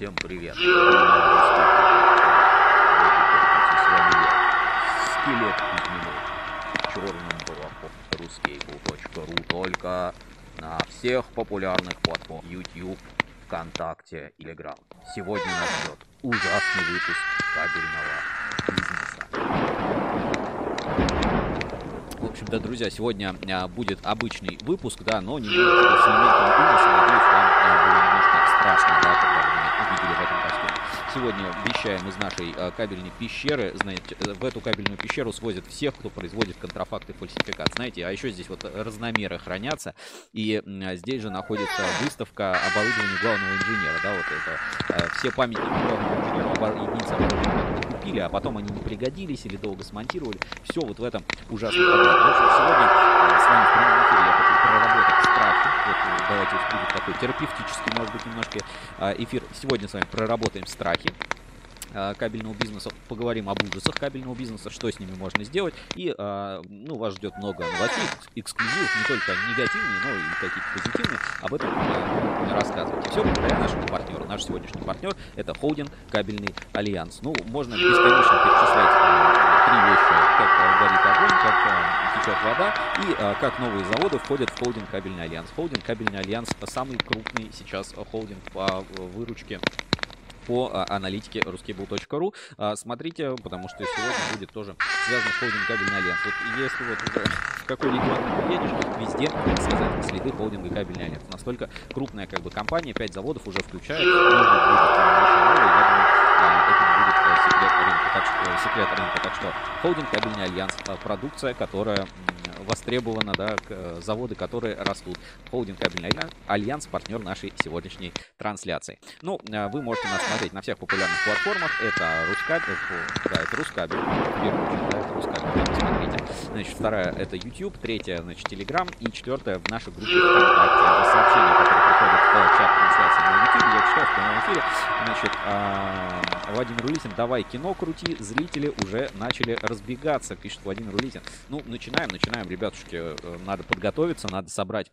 Всем привет. Скелет Кузьминов. Черным балахом. Ruskable.ru только на всех популярных платформах YouTube, ВКонтакте, Telegram. Сегодня нас ждет ужасный выпуск кабельного бизнеса. В общем-то, друзья, сегодня а, будет обычный выпуск, да, но не будет с элементами ужаса. Надеюсь, вам а, было немножко страшно, да, когда увидели в этом костюме. Сегодня вещаем из нашей а, кабельной пещеры. Знаете, э, в эту кабельную пещеру свозят всех, кто производит контрафакт и фальсификат. Знаете, а еще здесь вот разномеры хранятся. И а, здесь же находится выставка оборудования главного инженера. Да, вот это. А, все памятники единицы оборудования купили, а потом они не пригодились или долго смонтировали. Все вот в этом ужасном сегодня с вами в прямом эфире я хочу проработать давайте будет такой терапевтический, может быть, немножко эфир. Сегодня с вами проработаем страхи. Э, кабельного бизнеса, поговорим об ужасах кабельного бизнеса, что с ними можно сделать. И э, ну, вас ждет много новостей, эксклюзивов, не только негативные, но и какие-то позитивные. Об этом будем рассказывать. Все благодаря нашему партнеру. Наш сегодняшний партнер это холдинг Кабельный Альянс. Ну, можно бесконечно перечислять э, три вещи, как огонь, как течет вода и как новые заводы входят в холдинг Кабельный Альянс. Холдинг Кабельный Альянс самый крупный сейчас холдинг по выручке по аналитике ruscable.ru. Смотрите, потому что сегодня будет тоже связан с холдинг кабельный альянс. Вот если вот в какой регион ты едешь, везде, так сказать, следы холдинга кабельный альянс. Настолько крупная как бы компания, 5 заводов уже включает. Может будет я Так что, э, секрет рынка. Так что холдинг кабельный альянс, продукция, которая востребована, да, э, заводы, которые растут. Холдинг Кабельный Альянс, партнер нашей сегодняшней трансляции. Ну, э, вы можете нас смотреть на всех популярных платформах. Это RusCable, да, это RusCable, да, это RusCable, смотрите. Значит, вторая это YouTube, третья, значит, Telegram и четвертая в нашей группе. Сообщения, которые приходят в чат YouTube, я читаю в прямом эфире. Значит, а, Владимир Улитин, давай кино крути, зрители уже начали разбегаться, пишет Владимир Улитин. Ну, начинаем, начинаем, ребятушки, э, надо подготовиться, надо собрать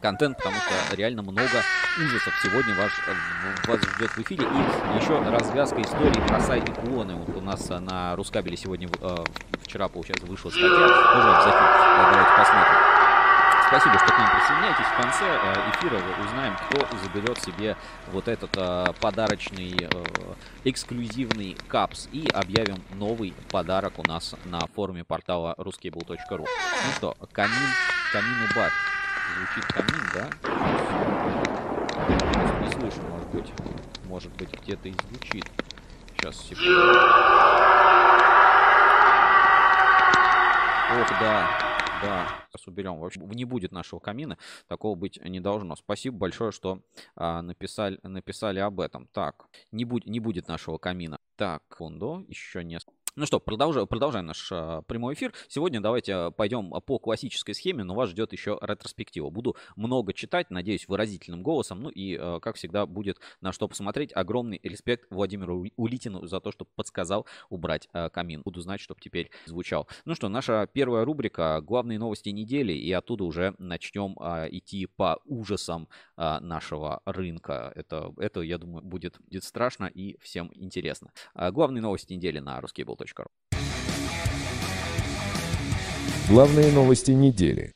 контент, потому что реально много ужасов сегодня вас, вас ждет в эфире. И еще развязка истории про сайт Иконы. Вот у нас на Рускабеле сегодня, э, вчера, получается, вышла статья. Тоже обязательно давайте посмотрим. Спасибо, что к нам присоединяетесь. В конце э, эфира узнаем, кто заберет себе вот этот э, подарочный э, эксклюзивный капс. И объявим новый подарок у нас на форуме портала ruskable.ru. Ну что, камин, камин убавь. Звучит камин, да? Не слышу, может быть. Может быть, где-то и звучит. Сейчас, секунду. Ох, да. Да, сейчас уберем. В общем, не будет нашего камина. Такого быть не должно. Спасибо большое, что а, написали, написали об этом. Так, не, будь, не будет нашего камина. Так, секунду, еще несколько. Ну что, продолжаем, продолжаем наш а, прямой эфир. Сегодня давайте пойдем по классической схеме, но вас ждет еще ретроспектива. Буду много читать, надеюсь, выразительным голосом. Ну и, а, как всегда, будет на что посмотреть. Огромный респект Владимиру Улитину за то, что подсказал убрать а, камин. Буду знать, чтобы теперь звучал. Ну что, наша первая рубрика «Главные новости недели», и оттуда уже начнем а, идти по ужасам а, нашего рынка. Это, это, я думаю, будет, будет страшно и всем интересно. А, главные новости недели на ruskable.ru. Главные новости недели.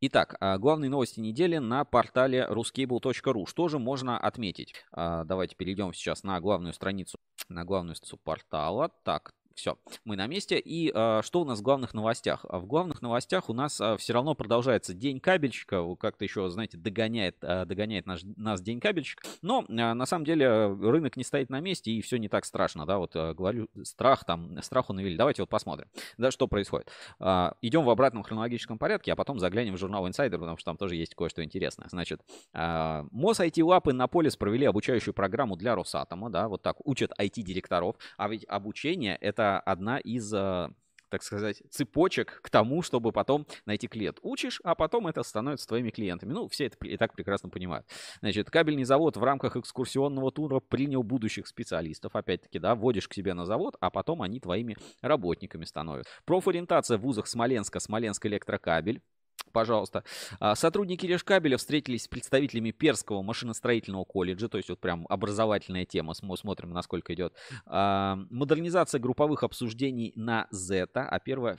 Итак, а, главные новости недели на портале ruskable.ru. Что же можно отметить? Давайте перейдем сейчас на главную страницу, на главную страницу портала. Так, все, мы на месте. И э, что у нас в главных новостях? А в главных новостях у нас э, все равно продолжается День кабельщика. Как-то еще, знаете, догоняет, э, догоняет наш, нас День кабельщика. Но э, на самом деле рынок не стоит на месте и все не так страшно. Да, вот э, говорю, страх там, страху навели. Давайте вот посмотрим, да, что происходит. Э, идем в обратном хронологическом порядке, а потом заглянем в журнал Insider, потому что там тоже есть кое-что интересное. Значит, э, МОЗ IT-лапы на полис провели обучающую программу для Росатома, да, вот так учат IT-директоров. А ведь обучение это одна из а, так сказать, цепочек к тому, чтобы потом найти клиент. Учишь, а потом это становится твоими клиентами. Ну, все это и так прекрасно понимают. Значит, кабельный завод в рамках экскурсионного тура принял будущих специалистов. Опять-таки, да, вводишь к себе на завод, а потом они твоими работниками становятся. Профориентация в вузах Смоленска, Смоленск электрокабель пожалуйста. А, сотрудники Решкабеля встретились с представителями Перского машиностроительного колледжа, то есть вот прям образовательная тема, смотрим, насколько идет. А, модернизация групповых обсуждений на Зета, а первое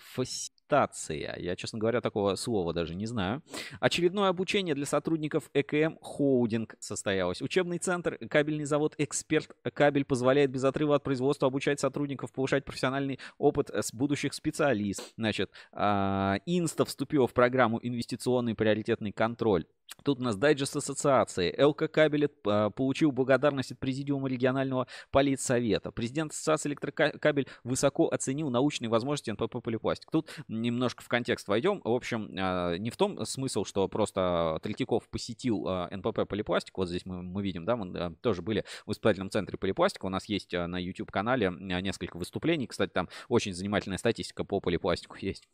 фаситация. Я, честно говоря, такого слова даже не знаю. Очередное обучение для сотрудников ЭКМ Хоудинг состоялось. Учебный центр, кабельный завод Эксперт Кабель позволяет без отрыва от производства обучать сотрудников, повышать профессиональный опыт с будущих специалистов. Значит, а, Инста вступила в программу инвестиционный приоритетный контроль. Тут у нас дайджест ассоциации. ЛК Кабель а, получил благодарность от Президиума регионального политсовета. Президент ассоциации Электрокабель высоко оценил научные возможности НПП Полипластик. Тут немножко в контекст войдем. В общем, а, не в том смысл, что просто Третьяков посетил а, НПП Полипластик. Вот здесь мы, мы видим, да, мы тоже были в испытательном центре Полипластика. У нас есть на YouTube-канале несколько выступлений. Кстати, там очень занимательная статистика по полипластику есть.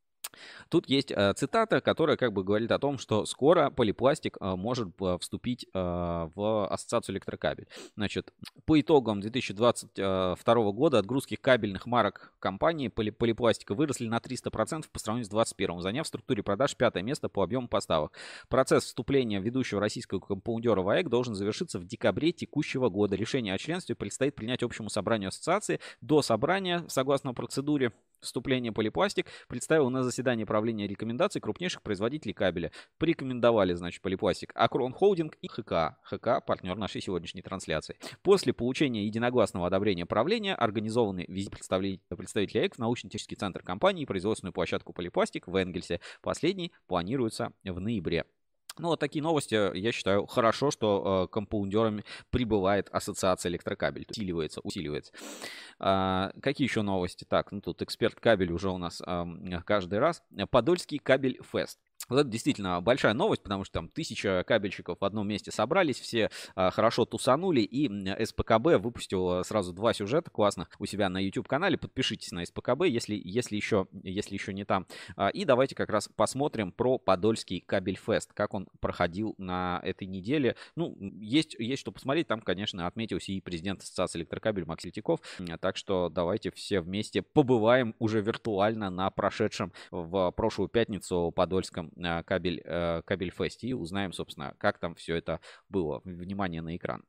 Тут есть э, цитата, которая как бы говорит о том, что скоро полипластик э, может э, вступить в ассоциацию электрокабель. Значит, по итогам 2022 года отгрузки кабельных марок компании поли полипластика выросли на 300% по сравнению с 2021, заняв в структуре продаж пятое место по объему поставок. Процесс вступления ведущего российского компаундера ВАЭК должен завершиться в декабре текущего года. Решение о членстве предстоит принять общему собранию ассоциации. До собрания, согласно процедуре, вступления полипластик представил на заседании правления рекомендаций крупнейших производителей кабеля. Порекомендовали, значит, полипластик Акрон Холдинг и ХК. ХК – партнер нашей сегодняшней трансляции. После получения единогласного одобрения правления организованы визит представителей ЭК в научно-технический центр компании и производственную площадку полипластик в Энгельсе. Последний планируется в ноябре. Ну, вот такие новости, я считаю, хорошо, что э, компаундерами прибывает ассоциация электрокабель. Усиливается, усиливается. А, какие еще новости? Так, ну тут эксперт кабель уже у нас э, каждый раз. Подольский кабель фест. Вот это действительно большая новость, потому что там тысяча кабельщиков в одном месте собрались, все а, хорошо тусанули, и СПКБ выпустил сразу два сюжета классных у себя на YouTube-канале. Подпишитесь на СПКБ, если, если, еще, если еще не там. А, и давайте как раз посмотрим про Подольский кабельфест, как он проходил на этой неделе. Ну, есть, есть что посмотреть, там, конечно, отметился и президент Ассоциации электрокабель Макс Летяков, так что давайте все вместе побываем уже виртуально на прошедшем в прошлую пятницу Подольском кабель, э, кабель фест и узнаем, собственно, как там все это было. Внимание на экран.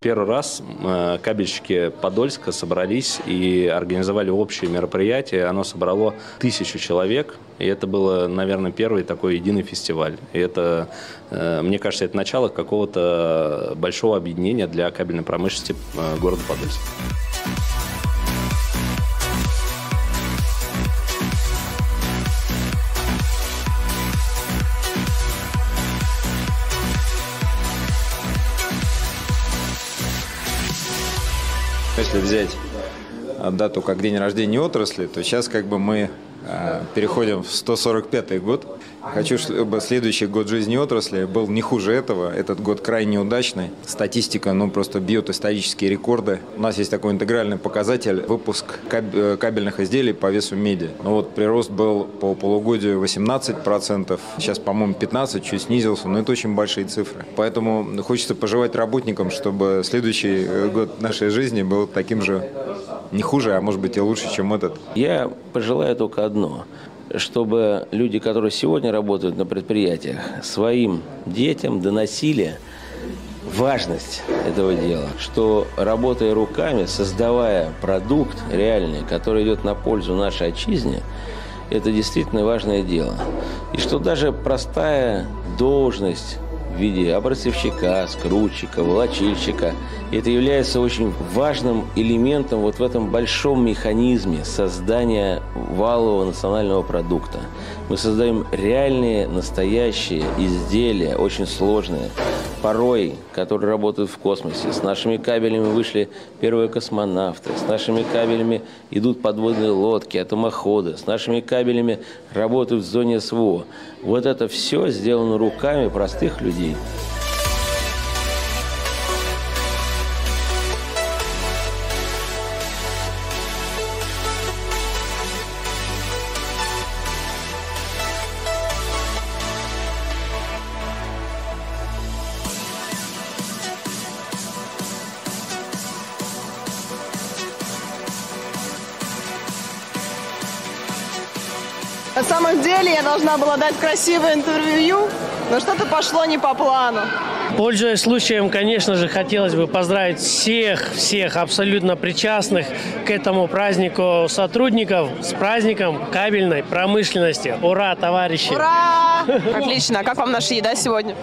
Первый раз э, кабельщики Подольска собрались и организовали общее мероприятие. Оно собрало тысячу человек. И это было, наверное, первый такой единый фестиваль. И это, э, мне кажется, это начало какого-то большого объединения для кабельной промышленности э, города Подольска. Взять дату как день рождения отрасли, то сейчас как бы мы переходим в 145 год. Хочу, чтобы следующий год жизни отрасли был не хуже этого. Этот год крайне удачный. Статистика, ну, просто бьет исторические рекорды. У нас есть такой интегральный показатель – выпуск э, кабельных изделий по весу меди. Ну вот прирост был по полугодию 18%, сейчас, по-моему, 15%, чуть снизился, но это очень большие цифры. Поэтому хочется пожелать работникам, чтобы следующий э, год нашей жизни был таким же не хуже, а может быть и лучше, чем этот. Я пожелаю только одно чтобы люди, которые сегодня работают на предприятиях, своим детям доносили важность этого дела, что работая руками, создавая продукт реальный, который идет на пользу нашей отчизне, это действительно важное дело. И что даже простая должность в виде образцовщика, скрутчика, волочильщика. Это является очень важным элементом вот в этом большом механизме создания валового национального продукта. Мы создаем реальные, настоящие изделия, очень сложные, порой, которые работают в космосе. С нашими кабелями вышли первые космонавты, с нашими кабелями идут подводные лодки, атомоходы, с нашими кабелями работают в зоне СВО. Вот это все сделано руками простых людей. Должна была дать красивое интервью, но что-то пошло не по плану. Пользуясь случаем, конечно же, хотелось бы поздравить всех, всех абсолютно причастных к этому празднику сотрудников с праздником кабельной промышленности. Ура, товарищи! Ура! Отлично. А как вам наша еда сегодня?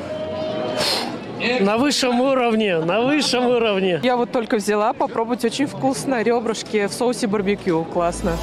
На высшем уровне, на высшем уровне. Я вот только взяла попробовать, очень вкусно, ребрышки в соусе барбекю, классно.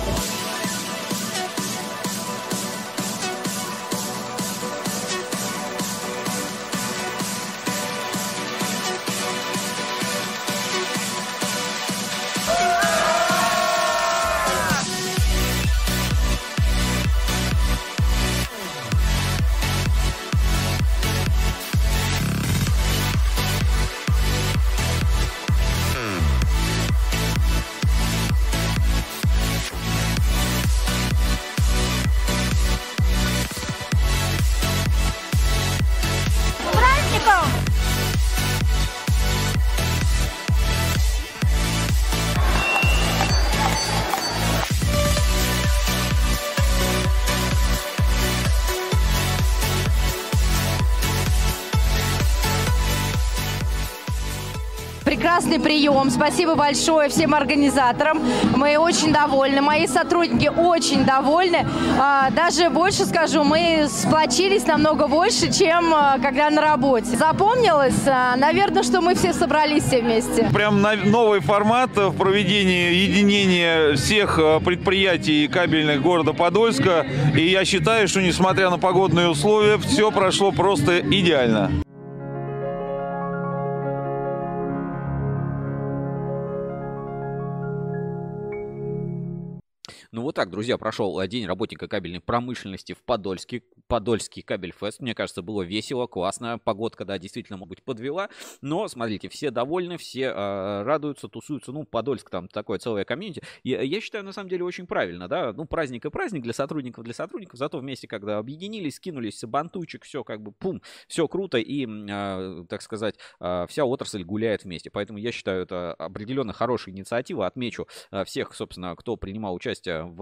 Прекрасный прием. Спасибо большое всем организаторам. Мы очень довольны. Мои сотрудники очень довольны. А, Даже больше скажу, мы сплочились намного больше, чем а, когда на работе. Запомнилось, а, наверное, что мы все собрались все вместе. Прям новый формат в проведении единения всех предприятий кабельных города Подольска. И я считаю, что несмотря на погодные условия, все прошло просто идеально. Вот так, друзья, прошел э, День работника кабельной промышленности в Подольске. Подольский кабельфест. Мне кажется, было весело, классно. Погодка, да, действительно, может быть, подвела. Но, смотрите, все довольны, все э, радуются, тусуются. Ну, Подольск там такое целое комьюнити. Э, я считаю, на самом деле, очень правильно, да. Ну, праздник и праздник для сотрудников, для сотрудников. Зато вместе, когда объединились, скинулись, бантучек, все как бы, пум, все круто. И, э, так сказать, э, вся отрасль гуляет вместе. Поэтому я считаю, это определенно хорошая инициатива. Отмечу э, всех, собственно, кто принимал участие в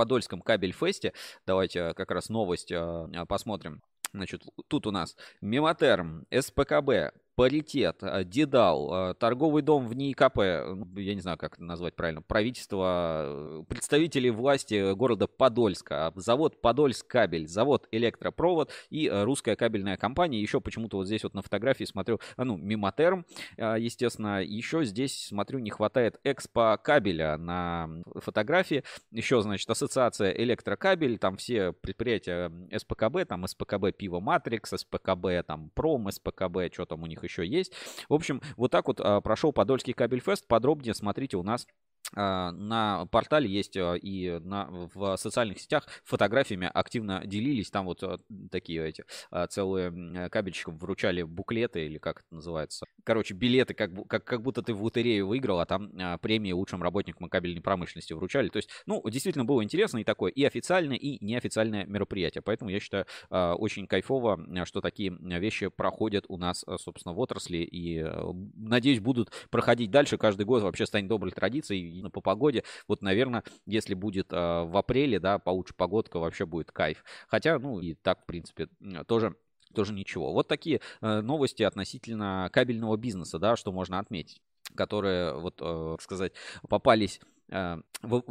Подольском кабель-фесте. Давайте э, как раз новость э, э, посмотрим. Значит, тут у нас Мемотерм, СПКБ, Паритет, э, Дедал, э, торговый дом в НИИКП, ну, я не знаю, как назвать правильно, правительство, э, представители власти города Подольска, завод Подольск кабель, завод Электропровод и э, русская кабельная компания. Еще почему-то вот здесь вот на фотографии смотрю, ну, Мимотерм, э, естественно. Еще здесь, смотрю, не хватает экспо кабеля на фотографии. Еще, значит, ассоциация электрокабель, там все предприятия СПКБ, там СПКБ Пиво Матрикс, СПКБ там Пром, СПКБ, что там у них еще есть. В общем, вот так вот а, прошел Подольский кабельфест. Подробнее смотрите у нас а, на портале есть а, и на, в социальных сетях фотографиями активно делились. Там вот такие эти целые кабельщикам вручали буклеты или как это называется. Короче, билеты, как, как, как будто ты в лотерею выиграл, а там а, премии лучшим работникам кабельной промышленности вручали. То есть, ну, действительно было интересно и такое и официальное, и неофициальное мероприятие. Поэтому я считаю а, очень кайфово, а, что такие вещи проходят у нас, а, собственно, в отрасли. И, а, надеюсь, будут проходить дальше. Каждый год вообще станет доброй традицией. По погоде, вот, наверное, если будет а, в апреле, да, получше погодка, вообще будет кайф. Хотя, ну, и так, в принципе, тоже тоже ничего. Вот такие э, новости относительно кабельного бизнеса, да, что можно отметить которые, вот, э, так сказать, попались э,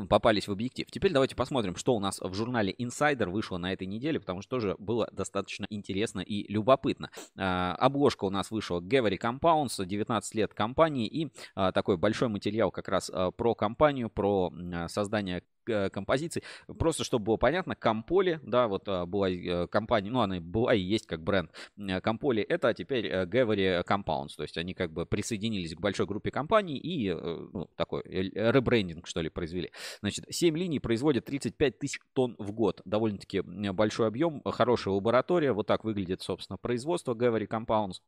попались в объектив. Теперь давайте посмотрим, что у нас в журнале Insider вышло на этой неделе, потому что тоже было достаточно интересно и любопытно. Э, Обложка у нас вышла Gavery Compounds, 19 лет компании и э, такой большой материал как раз э, про компанию, про создание э, композиций. Просто чтобы было понятно, Камполи, да, вот э, была э, компания, ну она была и есть как бренд э, Камполи, это теперь э, Gavery Compounds, то есть они как бы присоединились к большой группе компаний и э, ну, такой э, ребрендинг, что ли, произвели. Значит, 7 линий производят 35 тысяч тонн в год. Довольно-таки большой объем, хорошая лаборатория. Вот так выглядит, собственно, производство Gavery Compounds.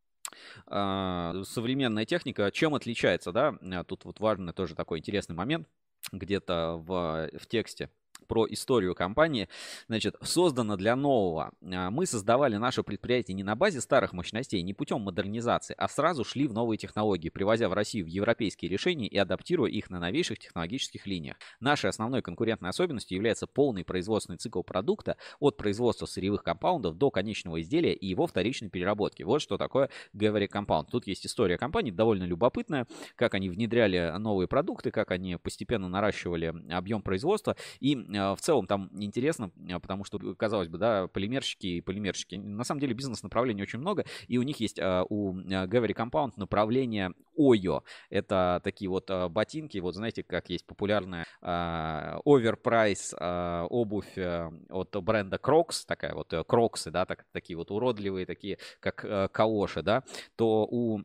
А, Современная техника чем отличается, да? А, Тут вот важный тоже такой интересный момент где-то в, в тексте про историю компании. Значит, создано для нового. А, мы создавали наше предприятие не на базе старых мощностей, не путем модернизации, а сразу шли в новые технологии, привозя в Россию в европейские решения и адаптируя их на новейших технологических линиях. Нашей основной конкурентной особенностью является полный производственный цикл продукта от производства сырьевых компаундов до конечного изделия и его вторичной переработки. Вот что такое Говори Compound. Тут есть история компании, довольно любопытная, как они внедряли новые продукты, как они постепенно наращивали объем производства и в целом там интересно, а, потому что, казалось бы, да, полимерщики и полимерщики. На самом деле бизнес-направлений очень много, и у них есть а, у Gavery Compound направление Ойо. Это такие вот ботинки, вот знаете, как есть популярная оверпрайс обувь от бренда Crocs, такая вот кроксы, да, так, такие вот уродливые, такие как каоши, да, то у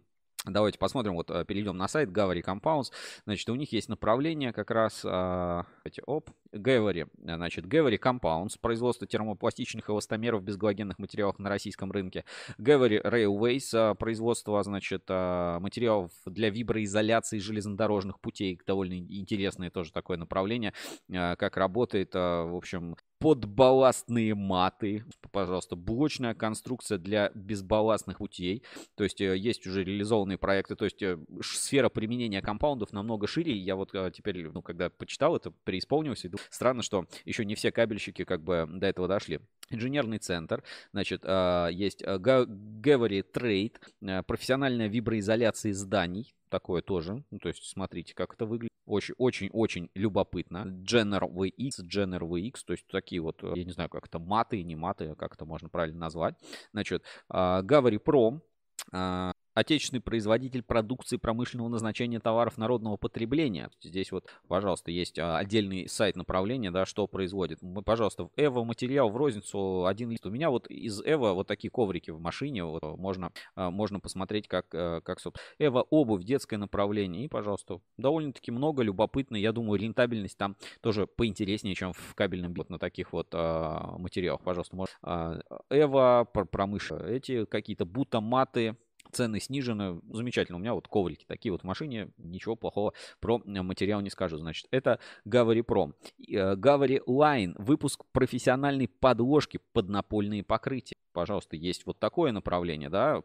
Давайте посмотрим, вот э, перейдем на сайт Gavary Compounds. Значит, у них есть направление как раз, давайте, оп, Gavary, значит, Gavary Compounds, производство термопластичных эластомеров без галогенных материалов на российском рынке. Gavary Railways, а, производство, значит, а, материалов для виброизоляции железнодорожных путей. Довольно интересное тоже такое направление, а, как работает, в общем, подбалластные маты, пожалуйста, блочная конструкция для безбалластных путей, то есть э, есть уже реализованные проекты, то есть э, сфера применения компаундов намного шире, я вот э, теперь, ну, когда почитал это, преисполнился, странно, что еще не все кабельщики как бы до этого дошли. Инженерный центр, значит, есть Gavary Trade, профессиональная виброизоляция зданий, такое тоже. Ну, то есть, смотрите, как это выглядит. Очень-очень-очень любопытно. General VX, General VX, то есть такие вот, я не знаю, как это маты, не маты, как это можно правильно назвать. Значит, Gavary Pro, отечественный производитель продукции промышленного назначения товаров народного потребления. Здесь вот, пожалуйста, есть а, отдельный сайт направления, да, что производит. Мы, пожалуйста, в Эво материал в розницу один лист. У меня вот из Эво вот такие коврики в машине, вот можно, а, можно посмотреть, как, э, как Эво обувь, детское направление. И, пожалуйста, довольно-таки много, любопытно. Я думаю, рентабельность там тоже поинтереснее, чем в кабельном вот на таких вот а, материалах. Пожалуйста, можно. Эво, промышленные, эти какие-то бутоматы, цены снижены. Замечательно. У меня вот коврики такие вот в машине. Ничего плохого про материал не скажу. Значит, это Gavary Pro. Gavary Line. Выпуск профессиональной подложки под напольные покрытия пожалуйста, есть вот такое направление, да,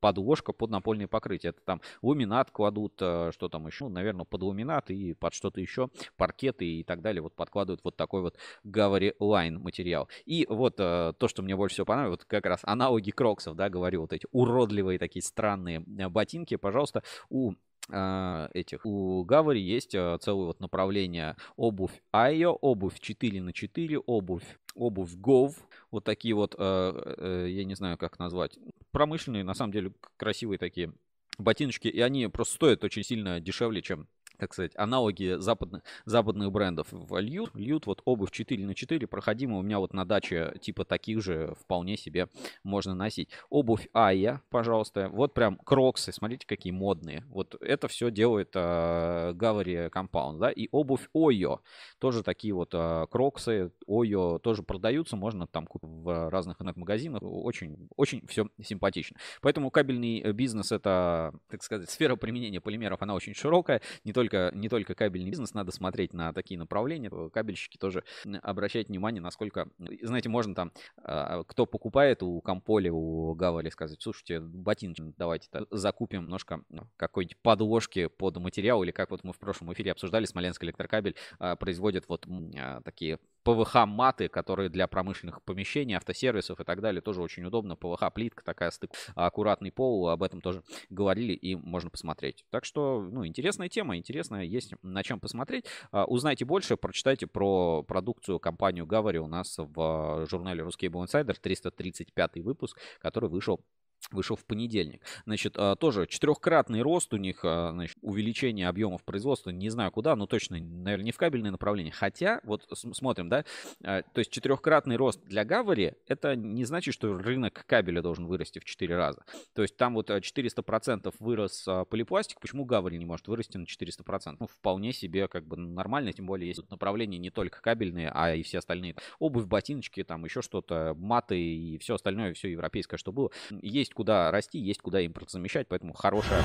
подложка под напольное покрытие. Это там ламинат кладут, э, что там еще, ну, наверное, под ламинат и под что-то еще, паркеты и так далее, вот подкладывают вот такой вот Gavary Line материал. И вот э, то, что мне больше всего понравилось, вот как раз аналоги кроксов, да, говорю, вот эти уродливые такие странные э, ботинки, пожалуйста, у этих. У Гавари есть целое вот направление. Обувь Айо, обувь 4 на 4, обувь обувь Gov, вот такие вот, э, э, я не знаю, как назвать, промышленные, на самом деле, красивые такие ботиночки, и они просто стоят очень сильно дешевле, чем так сказать, аналоги западных, западных брендов льют. Льют вот обувь 4 на 4 проходимая. У меня вот на даче типа таких же вполне себе можно носить. Обувь Ая, пожалуйста. Вот прям кроксы, смотрите, какие модные. Вот это все делает э, Gavary Compound, да. И обувь Ойо, тоже такие вот э, кроксы. Ойо тоже продаются, можно там купить в разных интернет-магазинах. Очень, очень все симпатично. Поэтому кабельный бизнес это, так сказать, сфера применения полимеров, она очень широкая. Не только только, не только кабельный бизнес, надо смотреть на такие направления. Кабельщики тоже обращать внимание, насколько, знаете, можно там, а, кто покупает у Комполи, у Гавали сказать, слушайте, ботинки давайте закупим немножко какой-нибудь подложки под материал, или как вот мы в прошлом эфире обсуждали, Смоленск электрокабель а, производит вот а, такие ПВХ-маты, которые для промышленных помещений, автосервисов и так далее, тоже очень удобно. ПВХ-плитка такая стык, аккуратный пол, об этом тоже говорили и можно посмотреть. Так что, ну, интересная тема, интересная, есть на чем посмотреть. А, узнайте больше, прочитайте про продукцию компанию Гавари у нас в журнале Русский Insider, 335 выпуск, который вышел вышел в понедельник. Значит, а, тоже четырехкратный рост у них, а, значит, увеличение объемов производства, не знаю куда, но точно, наверное, не в кабельное направление. Хотя, вот смотрим, да, а, то есть четырехкратный рост для Гавари, это не значит, что рынок кабеля должен вырасти в 4 раза. То есть там вот 400% вырос полипластик, почему Гавари не может вырасти на 400%? Ну, вполне себе как бы нормально, тем более есть направления не только кабельные, а и все остальные. Обувь, ботиночки, там еще что-то, маты и все остальное, все европейское, что было. Есть есть куда расти, есть куда импорт замещать, поэтому хорошая,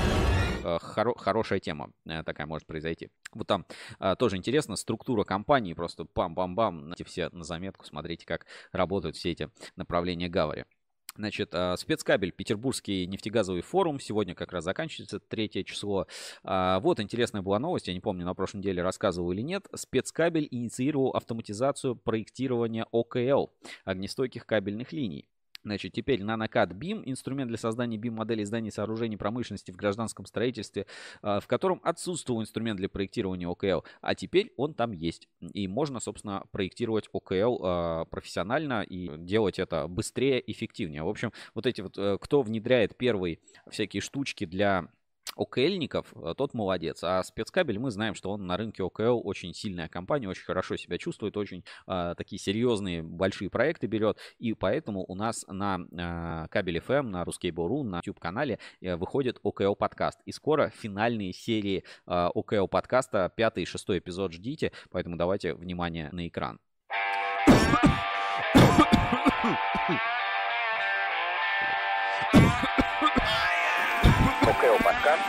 э, хоро, хорошая тема э, такая может произойти. Вот там э, тоже интересно, структура компании, просто пам-пам-бам, эти все на заметку, смотрите, как работают все эти направления Гавари. Значит, спецкабель, Петербургский нефтегазовый форум. Сегодня как раз заканчивается третье число. А, вот интересная была новость, я не помню, на прошлой неделе рассказывал или нет. Спецкабель инициировал автоматизацию проектирования ОКЛ, огнестойких кабельных линий. Значит, теперь нанокад BIM, инструмент для создания BIM-моделей зданий и сооружений промышленности в гражданском строительстве, а, в котором отсутствовал инструмент для проектирования ОКЛ, а теперь он там есть. И можно, собственно, проектировать ОКЛ а, профессионально и делать это быстрее, эффективнее. В общем, вот эти вот, э, кто внедряет первые всякие штучки для ОКЛников, э, тот молодец. А спецкабель, мы знаем, что он на рынке ОКЛ очень сильная компания, очень хорошо себя чувствует, очень э, такие серьезные большие проекты берет. И поэтому у нас на э, кабель FM, на Ruskable.ru, на YouTube-канале э, выходит ОКЛ подкаст. И скоро финальные серии э, ОКЛ подкаста, пятый и шестой эпизод ждите. Поэтому давайте внимание на экран. ОКО подкаст.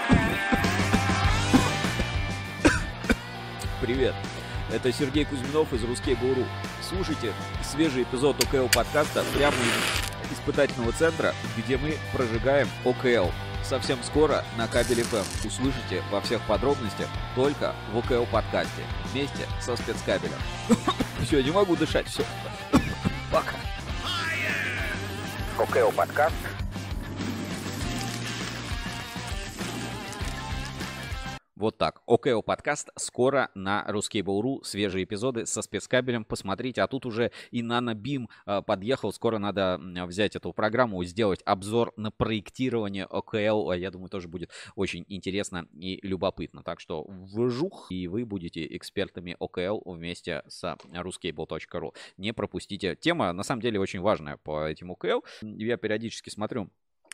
Привет, это Сергей Кузьминов из Русский Гуру. Слушайте свежий эпизод ОКЛ подкаста прямо из испытательного центра, где мы прожигаем ОКЛ. Совсем скоро на кабеле FM услышите во всех подробностях только в ОКЛ подкасте вместе со спецкабелем. Все, не могу дышать, все. Пока. ОКО подкаст. Вот так. ОКО подкаст скоро на Ruskable.ru. Свежие эпизоды со спецкабелем. Посмотрите. А тут уже и NanoBeam э, подъехал. Скоро надо взять эту программу, сделать обзор на проектирование ОКЛ. Я думаю, тоже будет очень интересно и любопытно. Так что вжух, и вы будете экспертами ОКЛ вместе с ruskable.ru. Не пропустите. Тема, на самом деле, очень важная по этим ОКЛ. Я периодически смотрю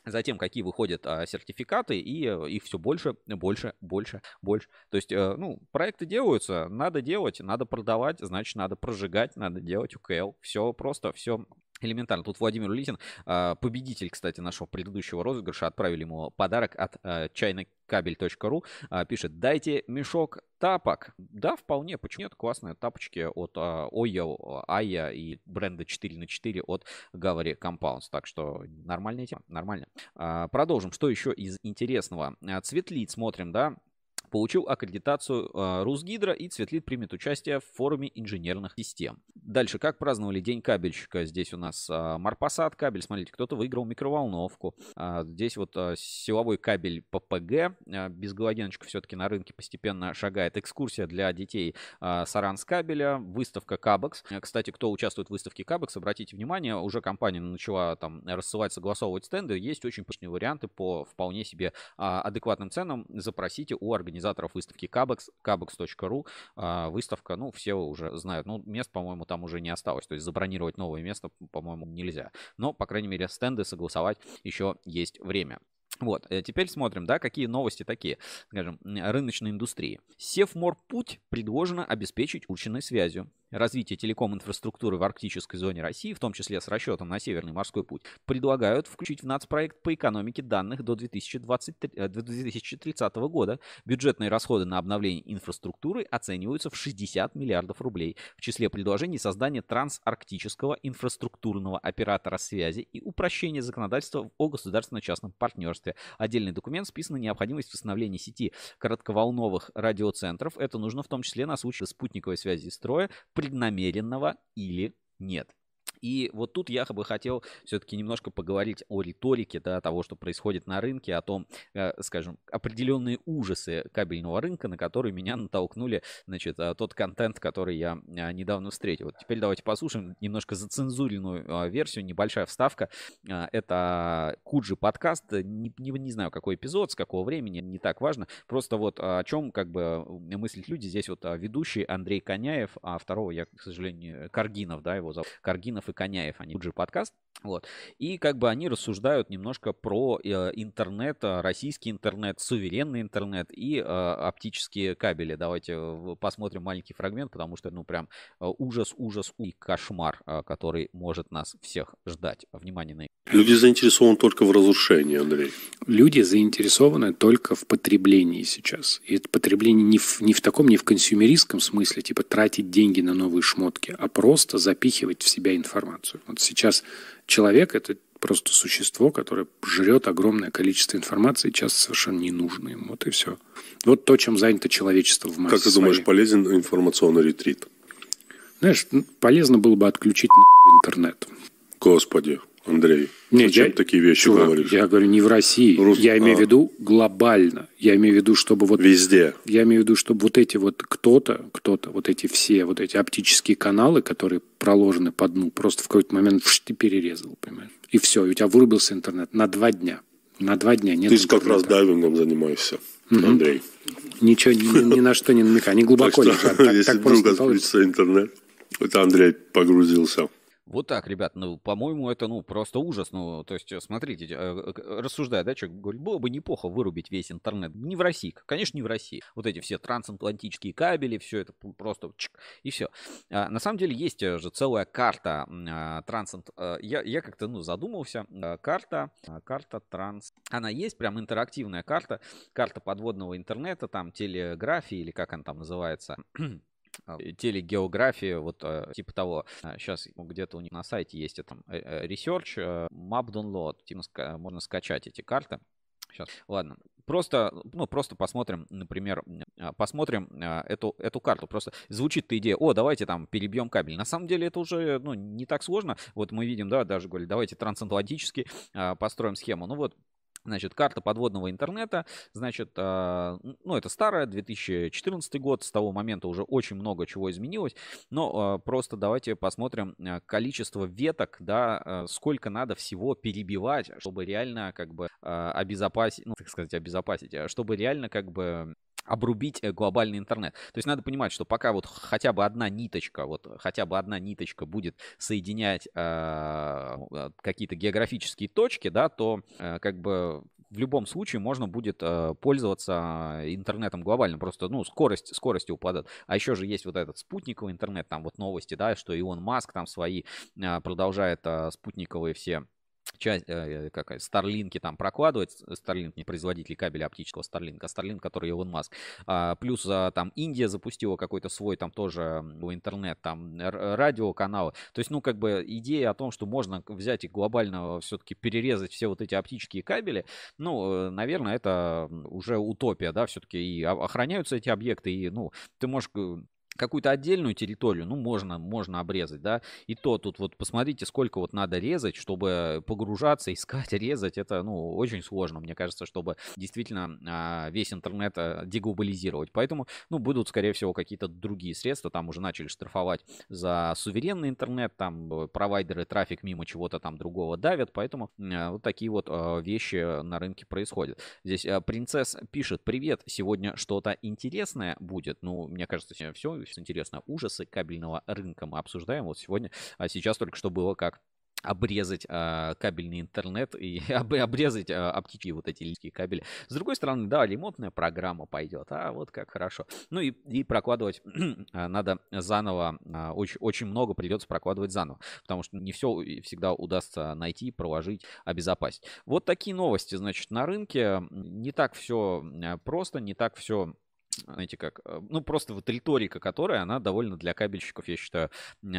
Затем, какие выходят а, сертификаты, и э, их все больше, больше, больше, больше. То есть, э, ну, проекты делаются, надо делать, надо продавать, значит, надо прожигать, надо делать УКЛ. Все просто, все элементарно. Тут Владимир Улитин, а, победитель, кстати, нашего предыдущего розыгрыша, отправили ему подарок от а, чайнокабель.ру, а, пишет, дайте мешок тапок. Да, вполне, почему нет, классные тапочки от Oyo, Aya и бренда 4 на 4 от Gavary Compounds. Так что нормальная тема, нормально. Продолжим. Что еще из интересного? Цветлит смотрим, да, получил аккредитацию э, Русгидро и Цветлит примет участие в форуме инженерных систем. Дальше, как праздновали День кабельщика? Здесь у нас э, Марпасад кабель, смотрите, кто-то выиграл микроволновку. А, здесь вот э, силовой кабель ППГ, без галогеночка все-таки на рынке постепенно шагает. Экскурсия для детей Саранс кабеля, выставка Кабекс. Кстати, кто участвует в выставке Кабекс, обратите внимание, уже компания начала там рассылать, согласовывать стенды. Есть очень прочные варианты по вполне себе адекватным ценам. Запросите у организации организаторов выставки Cabex, cabex.ru. А, выставка, ну, все уже знают. Ну, мест, по-моему, там уже не осталось. То есть забронировать новое место, по-моему, нельзя. Но, по крайней мере, стенды согласовать еще есть время. Вот, э, теперь смотрим, да, какие новости такие, скажем, рыночной индустрии. Севморпуть предложено обеспечить улучшенной связью развития телеком-инфраструктуры в арктической зоне России, в том числе с расчетом на Северный морской путь, предлагают включить в нацпроект по экономике данных до 2020, 2030 э, года. Бюджетные расходы на обновление инфраструктуры оцениваются в 60 миллиардов рублей. В числе предложений создание трансарктического инфраструктурного оператора связи и упрощение законодательства о государственно-частном партнерстве. Отдельный документ списана необходимость восстановления сети коротковолновых радиоцентров. Это нужно в том числе на случай спутниковой связи строя преднамеренного или нет. И вот тут я бы хотел все-таки немножко поговорить о риторике да, того, что происходит на рынке, о том, э, скажем, определенные ужасы кабельного рынка, на которые меня натолкнули, значит, э, тот контент, который я э, недавно встретил. Вот теперь давайте послушаем немножко зацензуренную версию, небольшая вставка. Это Куджи подкаст, не, не, не знаю, какой эпизод, с какого времени, не так важно. Просто вот о чем как бы мыслят люди. Здесь вот ведущий Андрей Коняев, а второго я, к сожалению, Каргинов, да, его зовут. Каргинов и Коняев, они же подкаст. Вот. И как бы они рассуждают немножко про э, интернет, э, российский интернет, суверенный интернет и э, оптические кабели. Давайте э, посмотрим маленький фрагмент, потому что, ну, прям э, ужас, ужас и кошмар, э, который может нас всех ждать. Внимание на Люди заинтересованы только в разрушении, Андрей. Люди заинтересованы только в потреблении сейчас. И это потребление не в, не в таком, не в консюмеристском смысле, типа тратить деньги на новые шмотки, а просто запихивать в себя информацию. Вот сейчас человек – это просто существо, которое жрет огромное количество информации, часто совершенно не нужно ему. Вот и все. Вот то, чем занято человечество в массе Как ты думаешь, своей. полезен информационный ретрит? Знаешь, полезно было бы отключить интернет. Господи, Андрей, Нет, зачем я- такие вещи Чувак, говоришь? Я говорю не в России. Рус- Я имею в а. виду глобально. Я имею в виду, чтобы вот... Везде. Я имею в виду, чтобы вот эти вот кто-то, кто-то, вот эти все, вот эти оптические каналы, которые проложены по дну, просто в какой-то момент вш, ты перерезал, понимаешь? И все, и у тебя вырубился интернет на два дня. На два дня нет Ты ж как раз интернета. дайвингом занимаешься, Мгм. Андрей. Ничего, ни, ни на что не намекай. Они глубоко лежат. Так, если так вдруг отключится интернет, это Андрей погрузился. Вот так, ребят, ну, по-моему, это, ну, просто ужас. Ну, то есть, э, смотрите, э, э, рассуждая, да, человек говорит, было бы неплохо вырубить весь интернет. Не в России, конечно, не в России. Вот эти все трансатлантические кабели, все это просто чик, и все. на самом деле есть же целая карта а, трансант... э, Я, я как-то, ну, задумался. э, Карта, а, карта транс... Она есть, прям интерактивная карта. Карта подводного интернета, там, телеграфии, или как она там называется. А, телегеография, вот э, типа того. Сейчас где-то у них на сайте есть это там, э, э, research, э, map download, типа можно скачать эти карты. Сейчас, ладно. Просто, ну, просто посмотрим, например, а, посмотрим а, эту, эту карту. Просто звучит-то идея, о, давайте там перебьем кабель. На самом деле это уже, ну, не так сложно. Вот мы видим, да, даже говорили, давайте трансатлантически а, построим схему. Ну вот, Значит, карта подводного интернета, значит, н- ну, это старая, 2014 год, с того момента уже очень много чего изменилось, но а, просто давайте посмотрим а, количество веток, да, а, сколько надо всего перебивать, чтобы реально, как бы, а, обезопасить, ну, так сказать, обезопасить, чтобы реально, как бы, обрубить э, глобальный интернет. То есть надо понимать, что пока вот хотя бы одна ниточка, вот хотя бы одна ниточка будет соединять а, какие-то географические точки, да, то э, как бы в любом случае можно будет э, пользоваться интернетом глобально. Просто, ну, скорость, скорости упадет. А еще же есть вот этот спутниковый интернет, там вот новости, да, что Илон Маск там свои а, продолжает а, спутниковые все часть, э, как Старлинки там прокладывать, Старлинк не производитель кабеля оптического Старлинка, Старлинк, который Илон Маск. А, плюс а, там Индия запустила какой-то свой там тоже интернет, там р- радиоканалы. То есть, ну, как бы идея о том, что можно взять и глобально все-таки перерезать все вот эти оптические кабели, ну, э, наверное, это уже утопия, да, все-таки и охраняются эти объекты, и, ну, ты можешь э, какую-то отдельную территорию, ну, можно, можно обрезать, да, и то тут вот посмотрите, сколько вот надо резать, чтобы погружаться, искать, резать, это, ну, очень сложно, мне кажется, чтобы действительно а, весь интернет а, деглобализировать, поэтому, ну, будут, скорее всего, какие-то другие средства, там уже начали штрафовать за суверенный интернет, там э, провайдеры трафик мимо чего-то там другого давят, поэтому а, вот такие вот а, вещи на рынке происходят. Здесь а, принцесс пишет, привет, сегодня что-то интересное будет, ну, мне кажется, сегодня все интересно, ужасы кабельного рынка мы обсуждаем, вот сегодня, а сейчас только что было как обрезать а, кабельный интернет и об- обрезать а, оптические вот эти линейные кабели. С другой стороны, да, ремонтная программа пойдет, а вот как хорошо. Ну и, и прокладывать а, надо заново, а, очень, очень много придется прокладывать заново, потому что не все всегда удастся найти, проложить, обезопасить. Вот такие новости, значит, на рынке. Не так все просто, не так все знаете как, э, ну просто вот риторика, которая, она довольно для кабельщиков, я считаю,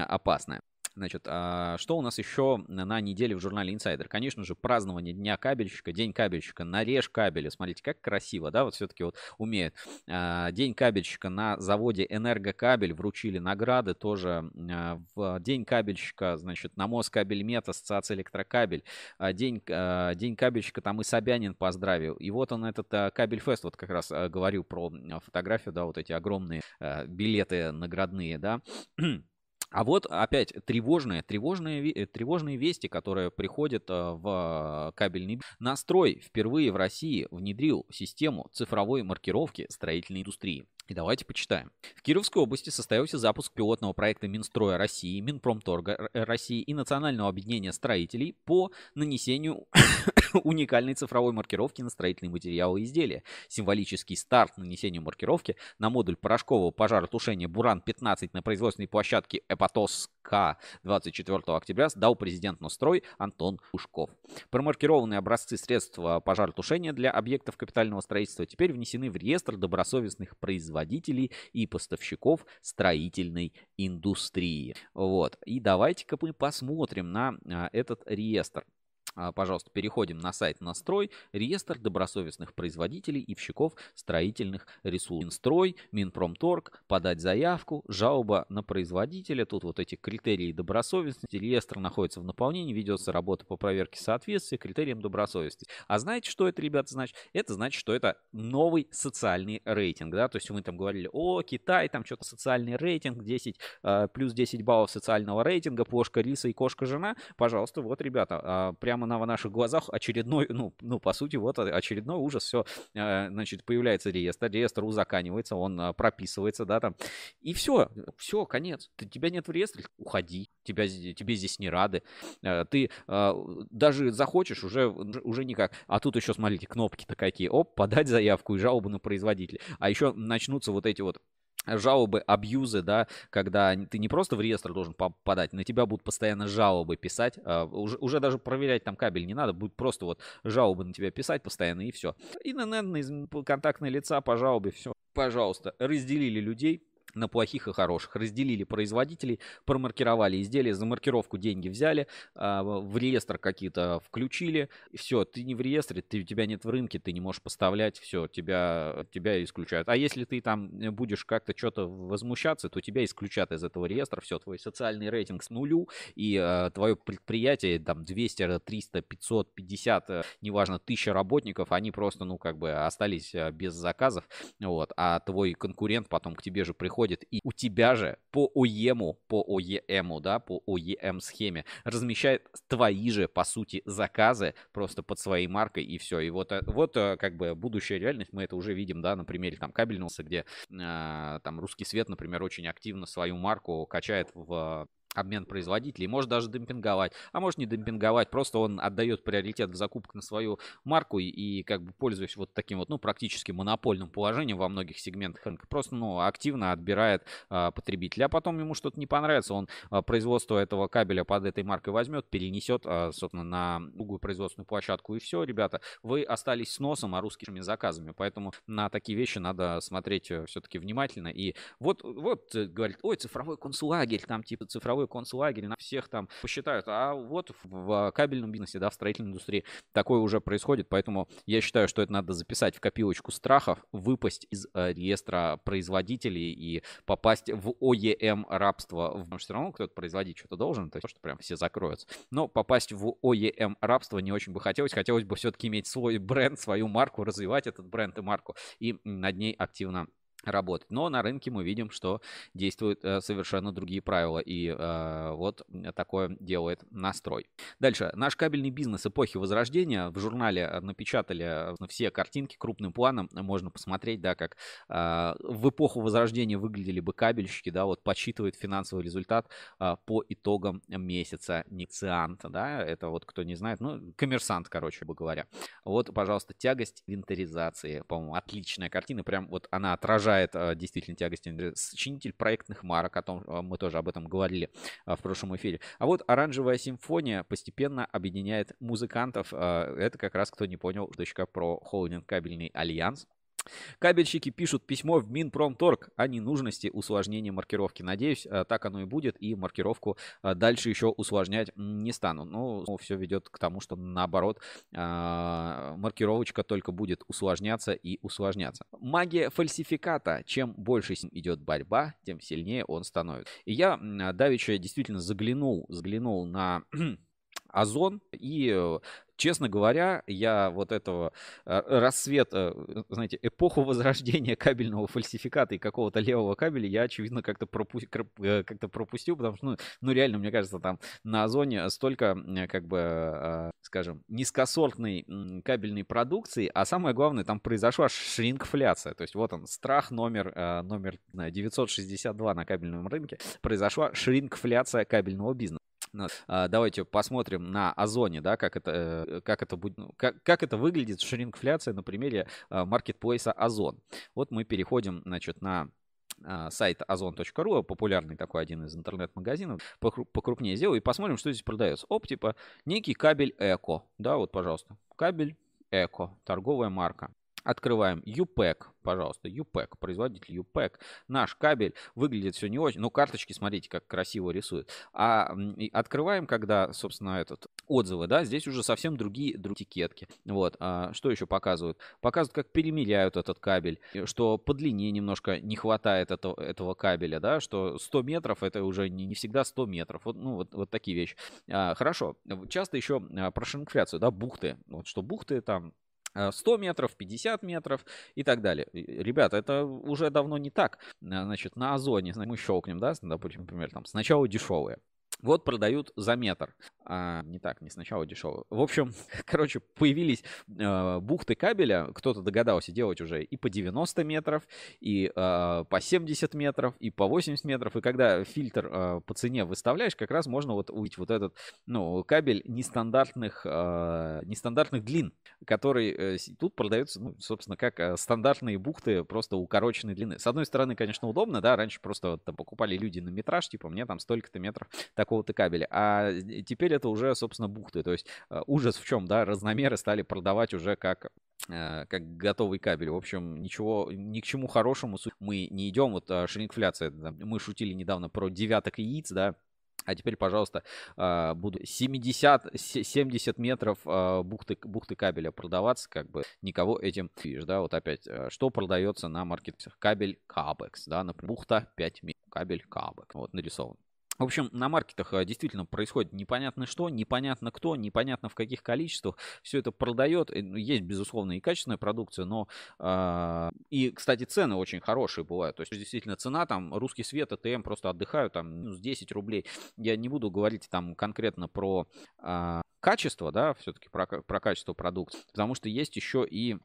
опасная. Значит, а что у нас еще на неделе в журнале Insider? Конечно же, празднование Дня кабельщика, День кабельщика, нарежь кабели. Смотрите, как красиво, да, вот все-таки вот умеют. А, День кабельщика на заводе Энергокабель вручили награды тоже. а, В День кабельщика, значит, на Москабель Мет, Ассоциация Электрокабель. А, День, День кабельщика там и Собянин поздравил. И вот он этот Кабельфест, вот как раз говорил про фотографию, да, вот эти огромные билеты наградные, да. А вот опять тревожные, тревожные, э, тревожные вести, которые приходят э, в кабельный. б- Настрой впервые в России внедрил систему цифровой маркировки строительной индустрии. И давайте почитаем. В Кировской области состоялся запуск пилотного проекта Минстроя России, Минпромторга России и Национального объединения строителей по нанесению уникальной цифровой маркировки на строительные материалы и изделия. Символический старт нанесению маркировки на модуль порошкового пожаротушения «Буран-15» на производственной площадке «Эпатос К» 24 октября дал президент Нострой Антон Ушков. Промаркированные образцы средств пожаротушения для объектов капитального строительства теперь внесены в реестр добросовестных производителей и поставщиков строительной индустрии. Вот. И давайте-ка мы посмотрим на а, этот реестр. А, пожалуйста, переходим на сайт «Настрой», реестр добросовестных производителей и вщиков строительных ресурсов. Минстрой, Минпромторг, подать заявку, жалоба на производителя. Тут вот эти критерии добросовестности. Реестр находится в наполнении, ведется работа по проверке соответствия критериям добросовестности. А знаете, что это, ребята, значит? Это значит, что это новый социальный рейтинг, да, то есть мы там говорили, о, Китай, там что-то социальный рейтинг, 10, э, плюс 10 баллов социального рейтинга, кошка, риса и кошка-жена. Пожалуйста, вот, ребята, э, прямо прямо на наших глазах очередной, ну, ну по сути, вот очередной ужас, все, э, значит, появляется реестр, реестр узаканивается, он э, прописывается, да, там, и все, все, конец. Ты, тебя нет в реестре, уходи, тебя, тебе здесь не рады. Э, ты даже захочешь, уже, уже никак. А тут еще, смотрите, кнопки-то какие, оп, подать заявку и жалобу на производителя. А еще начнутся вот эти вот жалобы, абьюзы, да, когда ты не просто в реестр должен попадать, на тебя будут постоянно жалобы писать, а, уже, уже даже проверять там кабель не надо, будет просто вот жалобы на тебя писать постоянно и все. Инонентные контактные лица по жалобе, все. Пожалуйста, разделили людей, на плохих и хороших. Разделили производителей, промаркировали изделия, за маркировку деньги взяли, а, в реестр какие-то включили. Все, ты не в реестре, ты, тебя нет в рынке, ты не можешь поставлять, все, тебя, тебя исключают. А если ты там будешь как-то что-то возмущаться, то тебя исключат из этого реестра, все, твой социальный рейтинг с нулю, и э, твое предприятие, там, 200, 300, 500, 50, неважно, тысяча работников, они просто, ну, как бы остались э, без заказов, вот, а твой конкурент потом к тебе же приходит приходит, и у тебя же по ОЕМу, по ОЕМу, да, по ОЕМ схеме размещает твои же, по сути, заказы просто под своей маркой, и все. И вот, э, вот э, как бы будущая реальность, мы это уже видим, да, на примере там кабельного, где э, там русский свет, например, очень активно свою марку качает в обмен производителей, может даже демпинговать, а может не демпинговать, просто он отдает приоритет в закупках на свою марку и, и как бы пользуясь вот таким вот, ну, практически монопольным положением во многих сегментах рынка, просто, ну, активно отбирает а, потребителя, а потом ему что-то не понравится, он а, производство этого кабеля под этой маркой возьмет, перенесет, а, собственно, на другую производственную площадку и все, ребята, вы остались с носом, а русскими заказами, поэтому на такие вещи надо смотреть э, все-таки внимательно. И вот, вот, э, говорит, ой, цифровой концлагерь, там типа цифровой такой концлагерь, на всех там посчитают. А вот в кабельном бизнесе, да, в строительной индустрии такое уже происходит, поэтому я считаю, что это надо записать в копилочку страхов, выпасть из э, реестра производителей и попасть в ОЕМ рабство. Потому что все равно кто-то производить что-то должен, то есть что прям все закроются. Но попасть в ОЕМ рабство не очень бы хотелось. Хотелось бы все-таки иметь свой бренд, свою марку, развивать этот бренд и марку и над ней активно работать. Но на рынке мы видим, что действуют э, совершенно другие правила. И э, вот такое делает настрой. Дальше. Наш кабельный бизнес эпохи Возрождения. В журнале напечатали э, все картинки крупным планом. Можно посмотреть, да, как э, в эпоху Возрождения выглядели бы кабельщики. Да, вот подсчитывает финансовый результат э, по итогам месяца Нициант. Да, это вот кто не знает, ну, коммерсант, короче бы говоря. Вот, пожалуйста, тягость инвентаризации. По-моему, отличная картина. Прям вот она отражает отражает а, действительно тягость сочинитель проектных марок, о том а, мы тоже об этом говорили а, в прошлом эфире. А вот оранжевая симфония постепенно объединяет музыкантов. Это как раз, кто не понял, точка про холдинг кабельный альянс. Кабельщики пишут письмо в Минпромторг о ненужности усложнения маркировки. Надеюсь, э, так оно и будет, и маркировку э, дальше еще усложнять не стану. Но все ведет к тому, что наоборот, э, маркировочка только будет усложняться и усложняться. Магия фальсификата. Чем больше идет борьба, тем сильнее он становится. И я давеча действительно заглянул, заглянул на Озон. И, э, честно говоря, я вот этого э, рассвет, э, знаете, эпоху возрождения кабельного фальсификата и какого-то левого кабеля я, очевидно, как-то пропу- как пропустил, потому что, ну, ну, реально, мне кажется, там на Озоне столько, как бы, скажем, низкосортной кабельной продукции, а самое главное, там произошла шринкфляция. То есть вот он, страх номер, номер 962 на кабельном рынке. Произошла шринкфляция кабельного бизнеса. А, давайте посмотрим на Озоне, да, как это, э, как это будет, ну, как, как это выглядит шрингфляция на примере а, маркетплейса Озон. Вот мы переходим, значит, на а, сайт ozon.ru, популярный такой один из интернет-магазинов, покрупнее сделаю и посмотрим, что здесь продается. Оп, типа некий кабель Эко, да, вот, пожалуйста, кабель Эко, торговая марка. Открываем UPEC, пожалуйста, UPEC, производитель UPEC. Наш кабель выглядит все не очень, ну карточки, смотрите, как красиво рисует. А открываем, когда, собственно, этот отзывы, да, здесь уже совсем другие, другие этикетки. Вот, а что еще показывают? Показывают, как перемеряют этот кабель, что по длине немножко не хватает этого, этого кабеля, да, что 100 метров это уже не, не всегда 100 метров. Вот, ну, вот, вот такие вещи. А, хорошо, часто еще а, про шинкфляцию, да, бухты. Вот что бухты там 100 э, метров, 50 метров и так далее. Ребята, это уже давно не так. Э, значит, на Озоне мы щелкнем, да, допустим, например, там сначала дешевые, вот продают за метр. А, не так, не сначала дешево. В общем, короче, появились э, бухты кабеля. Кто-то догадался делать уже и по 90 метров, и э, по 70 метров, и по 80 метров. И когда фильтр э, по цене выставляешь, как раз можно вот увидеть вот этот, ну, кабель нестандартных, э, нестандартных длин, который э, тут продается, ну, собственно, как э, стандартные бухты просто укороченной длины. С одной стороны, конечно, удобно, да, раньше просто вот, там, покупали люди на метраж, типа, мне там столько-то метров такого-то кабеля. А теперь это уже, собственно, бухты. То есть э, ужас в чем, да, разномеры стали продавать уже как э, как готовый кабель. В общем, ничего, ни к чему хорошему мы не идем. Вот э, шринкфляция, мы шутили недавно про девяток яиц, да, а теперь, пожалуйста, буду 70, 70 метров бухты, бухты кабеля продаваться, как бы никого этим видишь, да, вот опять, что продается на маркетах? Кабель Кабекс, да, например, бухта 5 метров, кабель Кабекс, вот нарисован. В общем, на маркетах э, действительно происходит непонятно что, непонятно кто, непонятно в каких количествах. Все это продает. Ну, есть, безусловно, и качественная продукция, но э, и, кстати, цены очень хорошие бывают. То есть, действительно, цена там, русский свет, АТМ просто отдыхают там минус 10 рублей. Я не буду говорить там конкретно про э, качество, да, все-таки про, про качество продукции, потому что есть еще и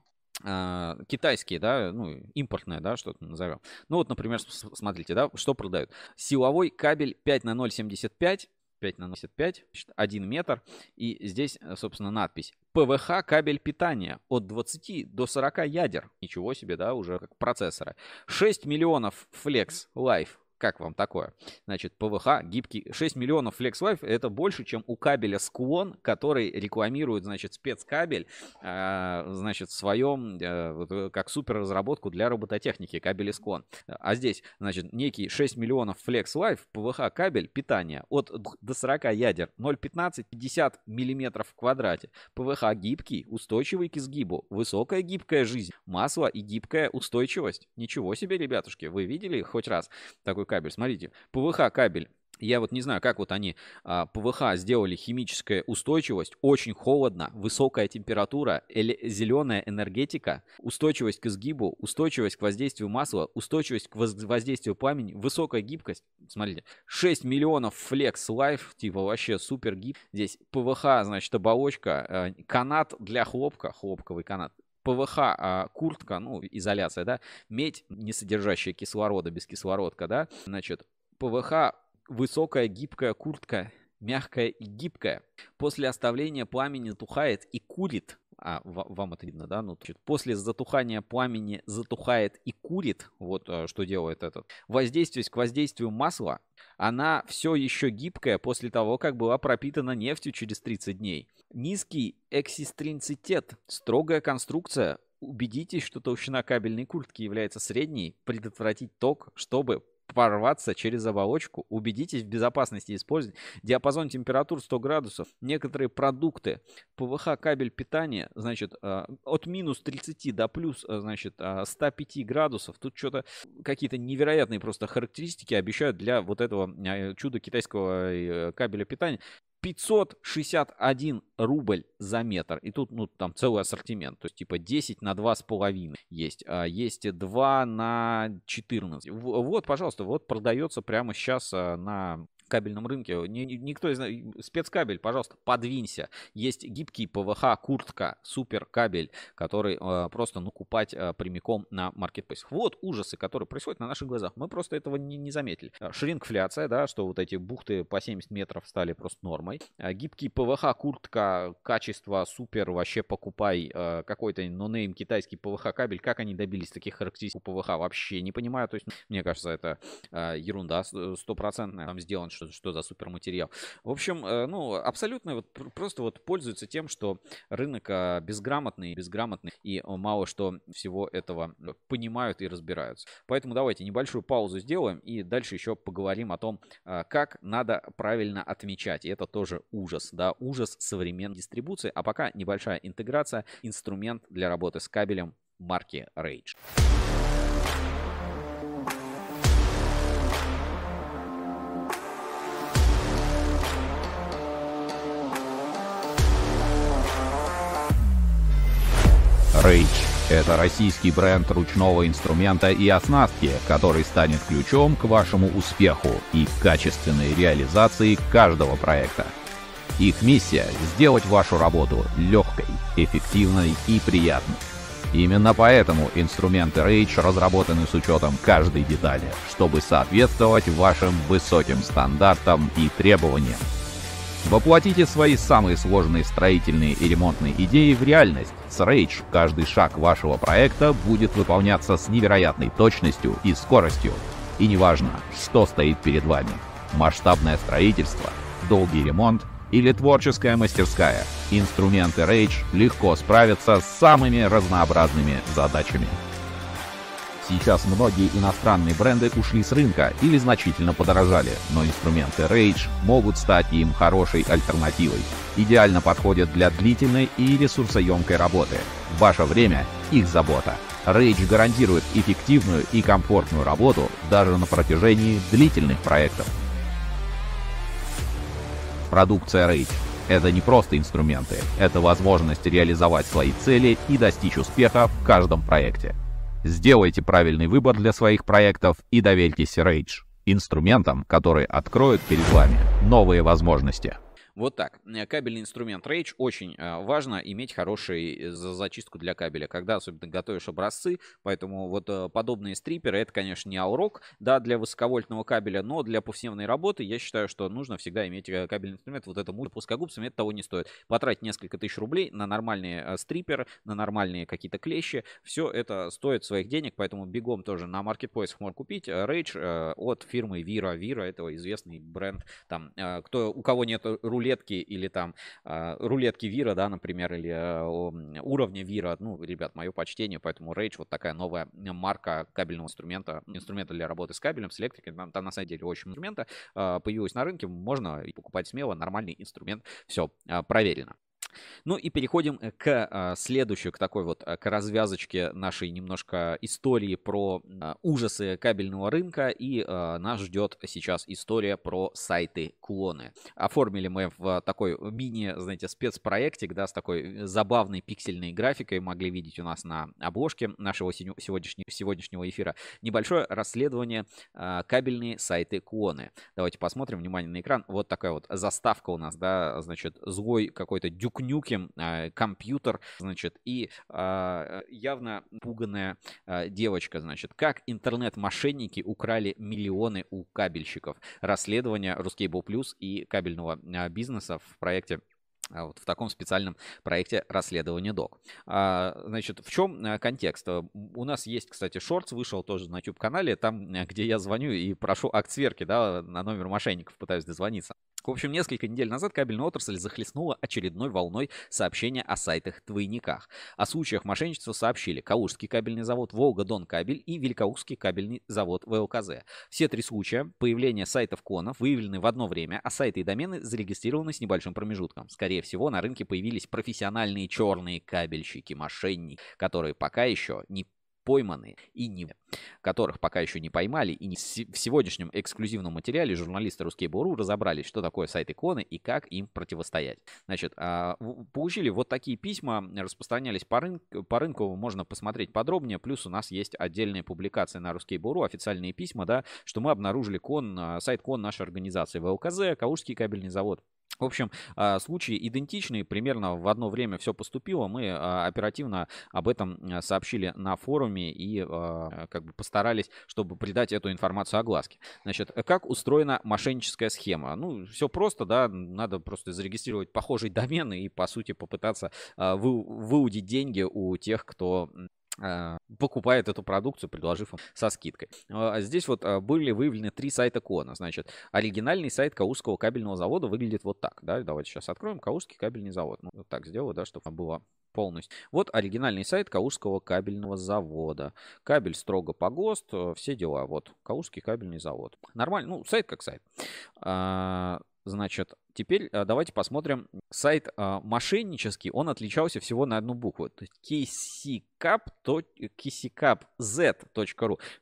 китайские, да, ну, импортные, да, что-то назовем. Ну, вот, например, смотрите, да, что продают. Силовой кабель 5 на 0,75, 5 на 0,75, 1 метр, и здесь, собственно, надпись ПВХ кабель питания от 20 до 40 ядер. Ничего себе, да, уже как процессора. 6 миллионов Flex Life как вам такое? Значит, ПВХ гибкий. 6 миллионов FlexLife это больше, чем у кабеля Склон, который рекламирует, значит, спецкабель, э, значит, в своем, э, э, как супер разработку для робототехники, кабель Склон. А здесь, значит, некий 6 миллионов FlexLife, ПВХ кабель питания от до 40 ядер, 0,15-50 миллиметров в квадрате. ПВХ гибкий, устойчивый к изгибу, высокая гибкая жизнь, масло и гибкая устойчивость. Ничего себе, ребятушки, вы видели хоть раз такой кабель. Смотрите, ПВХ кабель. Я вот не знаю, как вот они а, ПВХ сделали химическая устойчивость, очень холодно, высокая температура, зеленая энергетика, устойчивость к изгибу, устойчивость к воздействию масла, устойчивость к воздействию пламени, высокая гибкость. Смотрите, 6 миллионов Flex Life, типа вообще супер гиб. Здесь ПВХ, значит, оболочка, э, канат для хлопка, хлопковый канат, ПВХ а, куртка, ну, изоляция, да, медь, не содержащая кислорода, без кислородка, да, значит, ПВХ высокая гибкая куртка, мягкая и гибкая. После оставления пламени затухает и курит. А, вам это видно, да? Ну, значит, после затухания пламени затухает и курит. Вот а, что делает этот. Воздействие к воздействию масла. Она все еще гибкая после того, как была пропитана нефтью через 30 дней. Низкий эксистринцитет. Строгая конструкция. Убедитесь, что толщина кабельной куртки является средней. Предотвратить ток, чтобы порваться через оболочку. Убедитесь в безопасности использования. Диапазон температур 100 градусов. Некоторые продукты ПВХ кабель питания, значит, э, от минус 30 до плюс, э, значит, 105 э, градусов. Тут что-то какие-то невероятные просто характеристики обещают для вот этого чуда китайского кабеля питания. 561 рубль за метр. И тут, ну, там целый ассортимент. То есть, типа, 10 на 2,5 есть. А есть 2 на 14. Вот, пожалуйста, вот продается прямо сейчас а, на кабельном рынке. Никто из спецкабель, пожалуйста, подвинься. Есть гибкий ПВХ куртка, супер кабель, который э, просто ну купать э, прямиком на маркетплейс. Вот ужасы, которые происходят на наших глазах. Мы просто этого не, не заметили. Э, шринкфляция, да, что вот эти бухты по 70 метров стали просто нормой. Э, гибкий ПВХ куртка, качество супер, вообще покупай э, какой-то нонейм китайский ПВХ кабель. Как они добились таких характеристик у ПВХ, вообще не понимаю. То есть, мне кажется, это э, ерунда стопроцентная. Там сделан что, что за суперматериал. В общем, э, ну, абсолютно вот просто вот пользуется тем, что рынок а, безграмотный, безграмотный и мало что всего этого понимают и разбираются. Поэтому давайте небольшую паузу сделаем и дальше еще поговорим о том, а, как надо правильно отмечать. И это тоже ужас, да, ужас современной дистрибуции. А пока небольшая интеграция, инструмент для работы с кабелем марки Rage. Rage – это российский бренд ручного инструмента и оснастки, который станет ключом к вашему успеху и качественной реализации каждого проекта. Их миссия – сделать вашу работу легкой, эффективной и приятной. Именно поэтому инструменты Rage разработаны с учетом каждой детали, чтобы соответствовать вашим высоким стандартам и требованиям. Воплотите свои самые сложные строительные и ремонтные идеи в реальность. С Rage каждый шаг вашего проекта будет выполняться с невероятной точностью и скоростью. И неважно, что стоит перед вами. Масштабное строительство, долгий ремонт или творческая мастерская. Инструменты Rage легко справятся с самыми разнообразными задачами. Сейчас многие иностранные бренды ушли с рынка или значительно подорожали, но инструменты Rage могут стать им хорошей альтернативой. Идеально подходят для длительной и ресурсоемкой работы. Ваше время – их забота. Rage гарантирует эффективную и комфортную работу даже на протяжении длительных проектов. Продукция Rage – это не просто инструменты, это возможность реализовать свои цели и достичь успеха в каждом проекте. Сделайте правильный выбор для своих проектов и доверьтесь Rage, инструментам, которые откроют перед вами новые возможности. Вот так. Э, кабельный инструмент Rage очень э, важно иметь хороший э, зачистку для кабеля, когда особенно готовишь образцы. Поэтому вот подобные стриперы, это, конечно, не аурок, да, для высоковольтного кабеля, но для повседневной работы я считаю, что нужно всегда иметь кабельный инструмент. Вот это мульт плоскогубцами, это того не стоит. Потратить несколько тысяч рублей на нормальные стриперы, на нормальные какие-то клещи. Все это стоит своих денег, поэтому бегом тоже на маркетплейсах можно купить. Rage от фирмы Vira. Vira это известный бренд. Там, кто, у кого нет рулей рулетки или там э, рулетки Вира, да, например, или э, уровня Вира. Ну, ребят, мое почтение, поэтому Rage вот такая новая марка кабельного инструмента, инструмента для работы с кабелем, с электрикой. Там, там на самом деле очень инструмента э, появилась на рынке, можно покупать смело, нормальный инструмент, все э, проверено. Ну и переходим э, к а, следующей, к такой вот, а, к развязочке нашей немножко истории про а, ужасы кабельного рынка. И нас ждет сейчас история про сайты-клоны. Оформили мы в такой мини, знаете, спецпроектик, да, с такой забавной пиксельной графикой. Могли видеть у нас на обложке нашего сегодняшнего, сегодняшнего эфира. Небольшое расследование кабельные сайты-клоны. Давайте посмотрим, внимание на экран. Вот такая вот заставка у нас, да, значит, злой какой-то дюк Нюкем, а, компьютер, значит, и а, явно пуганная а, девочка, значит. Как интернет-мошенники украли миллионы у кабельщиков. Расследование Ruscable Plus и кабельного бизнеса в проекте вот в таком специальном проекте расследования док. Значит, в чем контекст? У нас есть, кстати, шортс, вышел тоже на YouTube-канале, там, где я звоню и прошу акт сверки, да, на номер мошенников пытаюсь дозвониться. В общем, несколько недель назад кабельная отрасль захлестнула очередной волной сообщения о сайтах-двойниках. О случаях мошенничества сообщили Калужский кабельный завод, Волга-Дон кабель и Великоустский кабельный завод ВЛКЗ. Все три случая появления сайтов-клонов выявлены в одно время, а сайты и домены зарегистрированы с небольшим промежутком. Скорее всего, на рынке появились профессиональные черные кабельщики, мошенники, которые пока еще не пойманы и не которых пока еще не поймали. И не в сегодняшнем эксклюзивном материале журналисты Ruskable.ru разобрались, что такое сайт иконы и как им противостоять. Значит, а, получили вот такие письма, распространялись по, рынку, по рынку, можно посмотреть подробнее. Плюс у нас есть отдельная публикация на Ruskable.ru, официальные письма, да, что мы обнаружили кон, а, сайт кон нашей организации ВЛКЗ, Калужский кабельный завод. В общем, а, случаи идентичные, примерно в одно время все поступило. Мы а, оперативно об этом а, сообщили на форуме и как бы постарались, чтобы придать эту информацию огласке. Значит, как устроена мошенническая схема? Ну, все просто, да, надо просто зарегистрировать похожий домен и, по сути, попытаться выудить деньги у тех, кто покупает эту продукцию, предложив им со скидкой. А здесь вот были выявлены три сайта Кона. Значит, оригинальный сайт Каузского кабельного завода выглядит вот так. Да? Давайте сейчас откроем Каузский кабельный завод. Ну, вот так сделаю, да, чтобы было полностью. Вот оригинальный сайт Каужского кабельного завода. Кабель строго по ГОСТ, все дела. Вот, Каужский кабельный завод. Нормально, ну, сайт как сайт. А, Значит, теперь а, давайте посмотрим. Сайт а, мошеннический, он отличался всего на одну букву. То есть kckap.z.ru.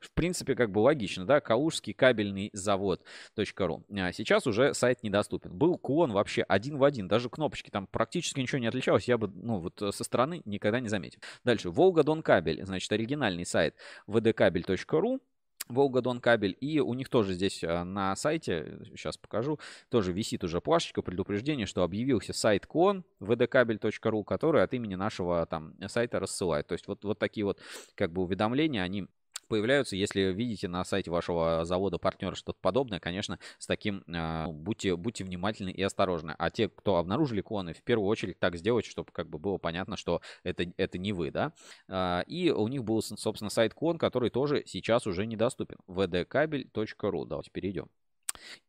В принципе, как бы логично, да? Калужский кабельный завод.ру. А сейчас уже сайт недоступен. Был клон вообще один в один. Даже кнопочки там практически ничего не отличалось. Я бы, ну, вот со стороны никогда не заметил. Дальше. Волга Дон Кабель. Значит, оригинальный сайт vdkabel.ru. Волга Дон кабель. И у них тоже здесь а, на сайте, сейчас покажу, тоже висит уже плашечка предупреждения, что объявился сайт кон vdkabel.ru, который от имени нашего там сайта рассылает. То есть вот, вот такие вот как бы уведомления, они появляются. Если видите на сайте вашего завода партнера что-то подобное, конечно, с таким э, будьте, будьте внимательны и осторожны. А те, кто обнаружили клоны, в первую очередь так сделать, чтобы как бы было понятно, что это, это не вы, да. Э, и у них был, собственно, сайт клон, который тоже сейчас уже недоступен. vdkabel.ru. Давайте перейдем.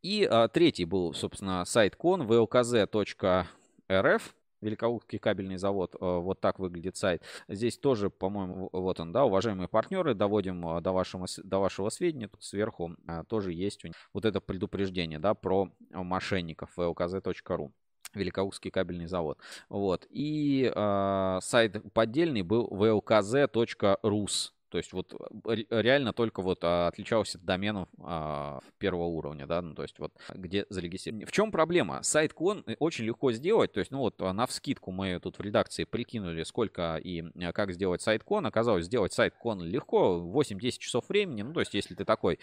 И э, третий был, собственно, сайт кон vlkz.rf Великоустский кабельный завод, э, вот так выглядит сайт. Здесь тоже, по-моему, вот он, да, уважаемые партнеры, доводим э, до вашего, до вашего сведения. Тут сверху э, тоже есть вот это предупреждение, да, про мошенников vlkz.ru. Великоустский кабельный завод. Вот. И э, сайт поддельный был vlkz.rus. То есть вот э, реально только вот а, отличался от доменов а, первого уровня, да, ну то есть вот где зарегистрирован. В чем проблема? Сайт кон э, очень легко сделать, то есть ну вот на вскидку мы тут в редакции прикинули сколько и э, как сделать сайт кон. Оказалось, сделать сайт кон легко, 8-10 часов времени, ну то есть если ты такой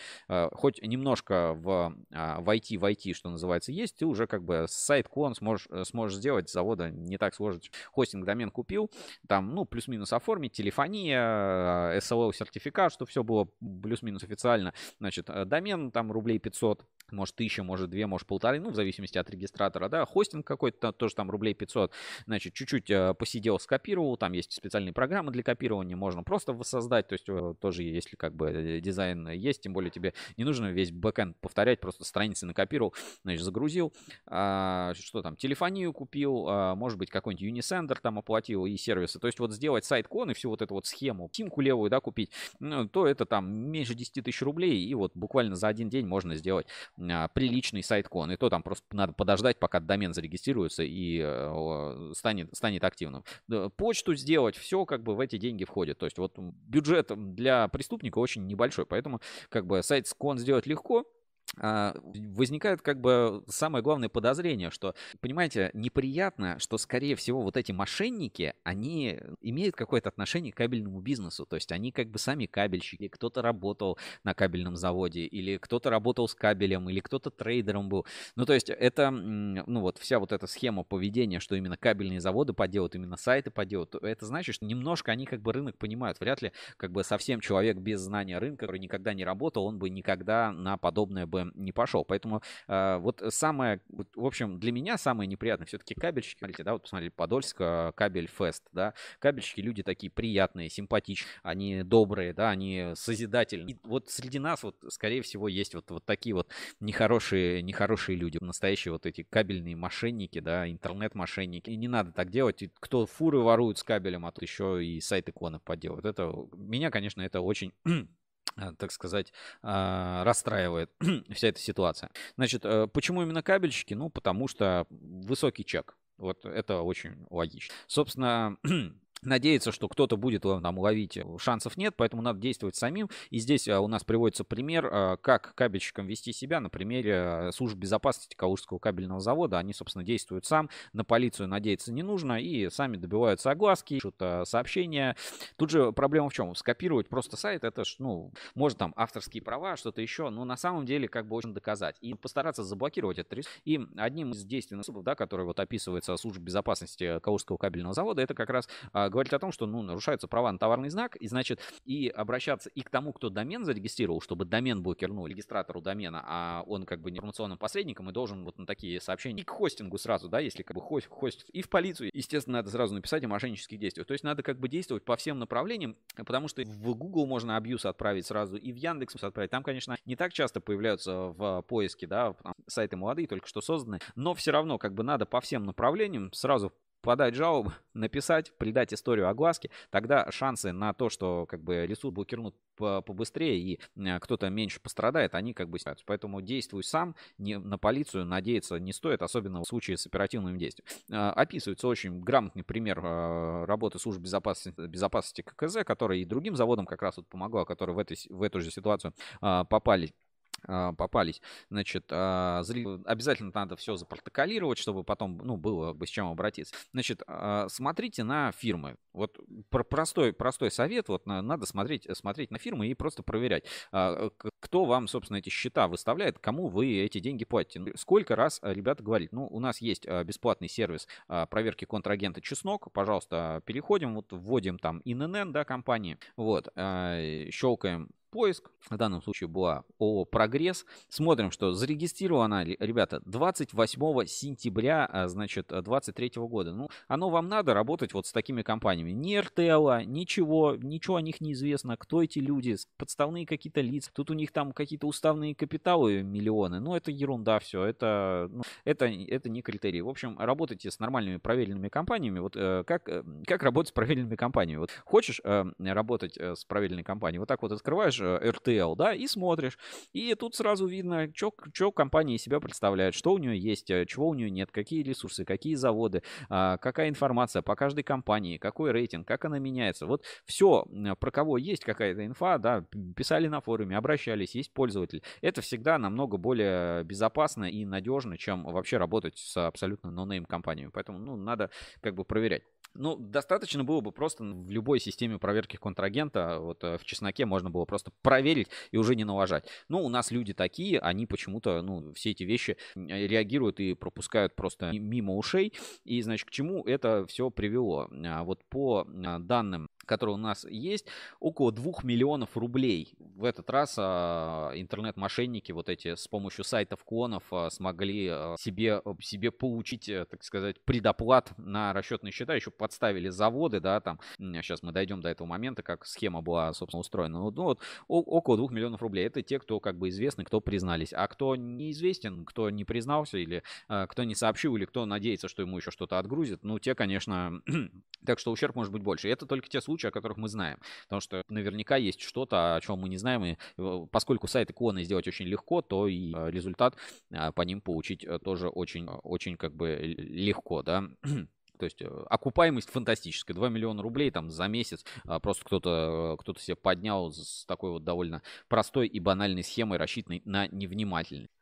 хоть немножко в, а, в IT, в IT, что называется, есть, ты уже как бы сайт кон сможешь, сможешь сделать завода не так сложно. Хостинг домен купил, там ну плюс-минус оформить, телефония, SL SLO сертификат, что все было плюс-минус официально. Значит, э, домен там рублей 500 может, тысяча, может, две, может, полторы, ну, в зависимости от регистратора, да, хостинг какой-то, тоже там рублей 500, значит, чуть-чуть э, посидел, скопировал, там есть специальные программы для копирования, можно просто воссоздать, то есть э, тоже, если как бы дизайн есть, тем более тебе не нужно весь бэкэнд повторять, просто страницы накопировал, значит, загрузил, а, что там, телефонию купил, а, может быть, какой-нибудь Unisender там оплатил и сервисы, то есть вот сделать сайт-кон и всю вот эту вот схему, симку левую, да, купить, ну, то это там меньше 10 тысяч рублей, и вот буквально за один день можно сделать а, приличный сайт-кон. И то там просто надо подождать, пока домен зарегистрируется и э, станет, станет активным. Почту сделать, все как бы в эти деньги входит. То есть вот бюджет для преступника очень небольшой, поэтому как бы сайт-кон сделать легко, а, возникает как бы самое главное подозрение, что, понимаете, неприятно, что, скорее всего, вот эти мошенники, они имеют какое-то отношение к кабельному бизнесу, то есть они как бы сами кабельщики, кто-то работал на кабельном заводе, или кто-то работал с кабелем, или кто-то трейдером был. Ну, то есть это, ну вот вся вот эта схема поведения, что именно кабельные заводы поделают, именно сайты поделают, это значит, что немножко они как бы рынок понимают. Вряд ли как бы совсем человек без знания рынка, который никогда не работал, он бы никогда на подобное бы не пошел. Поэтому э, вот самое, в общем, для меня самое неприятное все-таки кабельщики. Смотрите, да, вот посмотрели, Подольск, э, кабель фест, да. Кабельщики люди такие приятные, симпатичные, они добрые, да, они созидательные. И вот среди нас вот, скорее всего, есть вот, вот такие вот нехорошие, нехорошие люди, настоящие вот эти кабельные мошенники, да, интернет-мошенники. И не надо так делать. Кто фуры ворует с кабелем, а тут еще и сайт иконы подделывают. Это, меня, конечно, это очень так сказать, а, расстраивает вся эта ситуация. Значит, э, почему именно кабельщики? Ну, потому что высокий чек. Вот это очень логично. Собственно, надеяться, что кто-то будет там ловить, шансов нет, поэтому надо действовать самим. И здесь у нас приводится пример, как кабельщикам вести себя на примере служб безопасности Калужского кабельного завода. Они, собственно, действуют сам, на полицию надеяться не нужно, и сами добиваются огласки, пишут сообщения. Тут же проблема в чем? Скопировать просто сайт, это ж, ну, может там авторские права, что-то еще, но на самом деле как бы очень доказать. И постараться заблокировать этот риск. И одним из действенных способов, да, который вот описывается службой безопасности Калужского кабельного завода, это как раз говорит о том, что, ну, нарушаются права на товарный знак, и, значит, и обращаться и к тому, кто домен зарегистрировал, чтобы домен блокировал регистратору домена, а он как бы информационным посредником и должен вот на такие сообщения и к хостингу сразу, да, если как бы хост, хостит, и в полицию, естественно, надо сразу написать о мошеннических действиях. То есть надо как бы действовать по всем направлениям, потому что в Google можно абьюз отправить сразу и в Яндекс отправить. Там, конечно, не так часто появляются в поиске, да, сайты молодые, только что созданы, но все равно как бы надо по всем направлениям сразу подать жалобу, написать, придать историю огласки, тогда шансы на то, что как бы ресурс блокируют побыстрее и э, кто-то меньше пострадает, они как бы снятся. Поэтому действуй сам, не, на полицию надеяться не стоит, особенно в случае с оперативным действием. Э, описывается очень грамотный пример э, работы служб безопасности, безопасности ККЗ, который и другим заводам как раз вот помогла, которые в, этой, в эту же ситуацию попали попались, значит, а, обязательно надо все запротоколировать, чтобы потом, ну, было бы с чем обратиться. Значит, а, смотрите на фирмы. Вот простой, простой совет, вот надо смотреть, смотреть на фирмы и просто проверять, кто вам, собственно, эти счета выставляет, кому вы эти деньги платите. Ну, сколько раз ребята говорят, ну, у нас есть бесплатный сервис проверки контрагента Чеснок, пожалуйста, переходим, вот вводим там ИНН, да, компании, вот, щелкаем поиск. В данном случае была ООО «Прогресс». Смотрим, что зарегистрировано, ребята, 28 сентября, а, значит, 23 года. Ну, оно вам надо работать вот с такими компаниями. Ни РТЛ, ничего, ничего о них не известно. Кто эти люди, подставные какие-то лица. Тут у них там какие-то уставные капиталы миллионы. Ну, это ерунда все. Это, ну, это, это не критерий. В общем, работайте с нормальными проверенными компаниями. Вот э, как, э, как работать с проверенными компаниями? Вот хочешь э, работать э, с проверенной компанией? Вот так вот открываешь RTL, да, и смотришь. И тут сразу видно, что компания себя представляет, что у нее есть, э, чего у нее нет, какие ресурсы, какие заводы, а, какая информация по каждой компании, какой рейтинг, как она меняется. Вот все, про кого есть какая-то инфа, да, писали на форуме, обращались, есть пользователь. Это всегда намного более безопасно и надежно, чем вообще работать с абсолютно нонейм компаниями. Поэтому, ну, надо как бы проверять. Ну, достаточно было бы просто в любой системе проверки контрагента, вот э, в чесноке можно было просто проверить и уже не налажать. Но у нас люди такие, они почему-то, ну, все эти вещи реагируют и пропускают просто мимо ушей. И, значит, к чему это все привело? А вот по данным которые у нас есть, около 2 миллионов рублей. В этот раз а, интернет-мошенники вот эти с помощью сайтов клонов а, смогли а, себе, себе получить, э, так сказать, предоплат на расчетные счета, еще подставили заводы, да, там, сейчас мы дойдем до этого момента, как схема была, собственно, устроена. Ну, вот, около 2 миллионов рублей. Это те, кто как бы известны, кто признались. А кто неизвестен, кто не признался или а, кто не сообщил, или кто надеется, что ему еще что-то отгрузит, ну, те, конечно, так что ущерб может быть больше. Это только те случаи, случаи, о которых мы знаем. Потому что наверняка есть что-то, о чем мы не знаем. И э, поскольку сайты клоны сделать очень легко, то и э, результат э, по ним получить тоже очень, очень как бы легко, да. То есть окупаемость фантастическая. 2 миллиона рублей там за месяц просто кто-то кто себе поднял с такой вот довольно простой и банальной схемой, рассчитанной на невнимательность.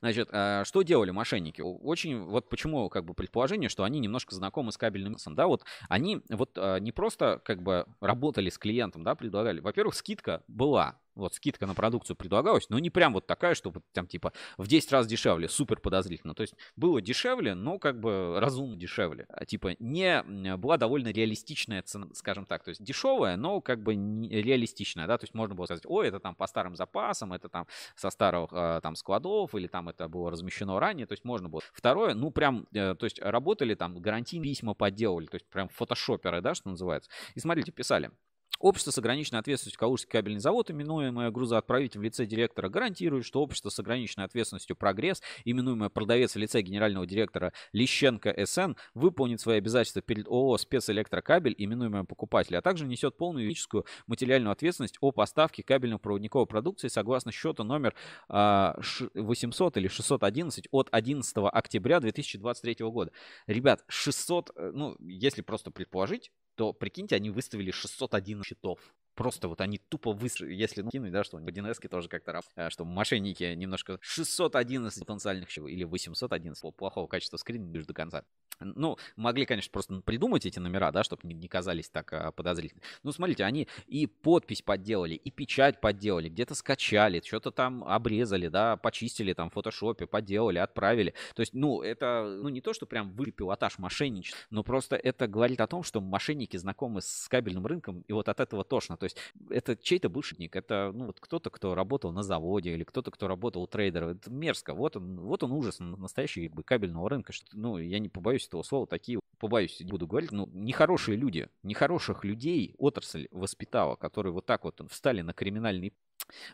Значит, э, что делали мошенники? Очень, вот почему, как бы, предположение, что они немножко знакомы с кабельным бизнесом, да, вот они вот э, не просто, как бы, работали с клиентом, да, предлагали. Во-первых, скидка была, вот скидка на продукцию предлагалась, но не прям вот такая, чтобы там типа в 10 раз дешевле, супер подозрительно. То есть было дешевле, но как бы разумно дешевле. А, типа не была довольно реалистичная цена, скажем так. То есть дешевая, но как бы реалистичная, да. То есть можно было сказать, ой, это там по старым запасам, это там со старых а, там складов или там это было размещено ранее. То есть можно было. Второе, ну прям, э, то есть работали там гарантийные письма подделывали, то есть прям фотошоперы, да, что называется. И смотрите, писали. Общество с ограниченной ответственностью Калужский кабельный завод, именуемое грузоотправителем в лице директора, гарантирует, что общество с ограниченной ответственностью «Прогресс», именуемое продавец в лице генерального директора Лещенко СН, выполнит свои обязательства перед ООО «Спецэлектрокабель», именуемое покупателя, а также несет полную юридическую материальную ответственность о поставке кабельно-проводниковой продукции согласно счету номер 800 или 611 от 11 октября 2023 года. Ребят, 600, э, ну, если просто предположить, то, прикиньте, они выставили 601 счетов. Просто вот они тупо выставили, если ну, кинуть, да, что в 1 тоже как-то а, что мошенники немножко 611 потенциальных или 811 плохого качества скрин лишь до конца. Ну, могли, конечно, просто придумать эти номера, да, чтобы не, не казались так а. Ну, смотрите, они и подпись подделали, и печать подделали, где-то скачали, что-то там обрезали, да, почистили там в фотошопе, подделали, отправили. То есть, ну, это, ну, не то, что прям вы пилотаж мошенничества, но просто это говорит о том, что мошенники знакомы с кабельным рынком, и вот от этого тошно. То есть, это чей-то бывший это, ну, вот кто-то, кто работал на заводе, или кто-то, кто работал у трейдера. Это мерзко. Вот он, вот он ужас настоящий как бы, кабельного рынка. Что, ну, я не побоюсь этого слова, такие, побоюсь, буду говорить, ну, нехорошие люди, нехороших людей отрасль воспитала, которые вот так вот встали на криминальный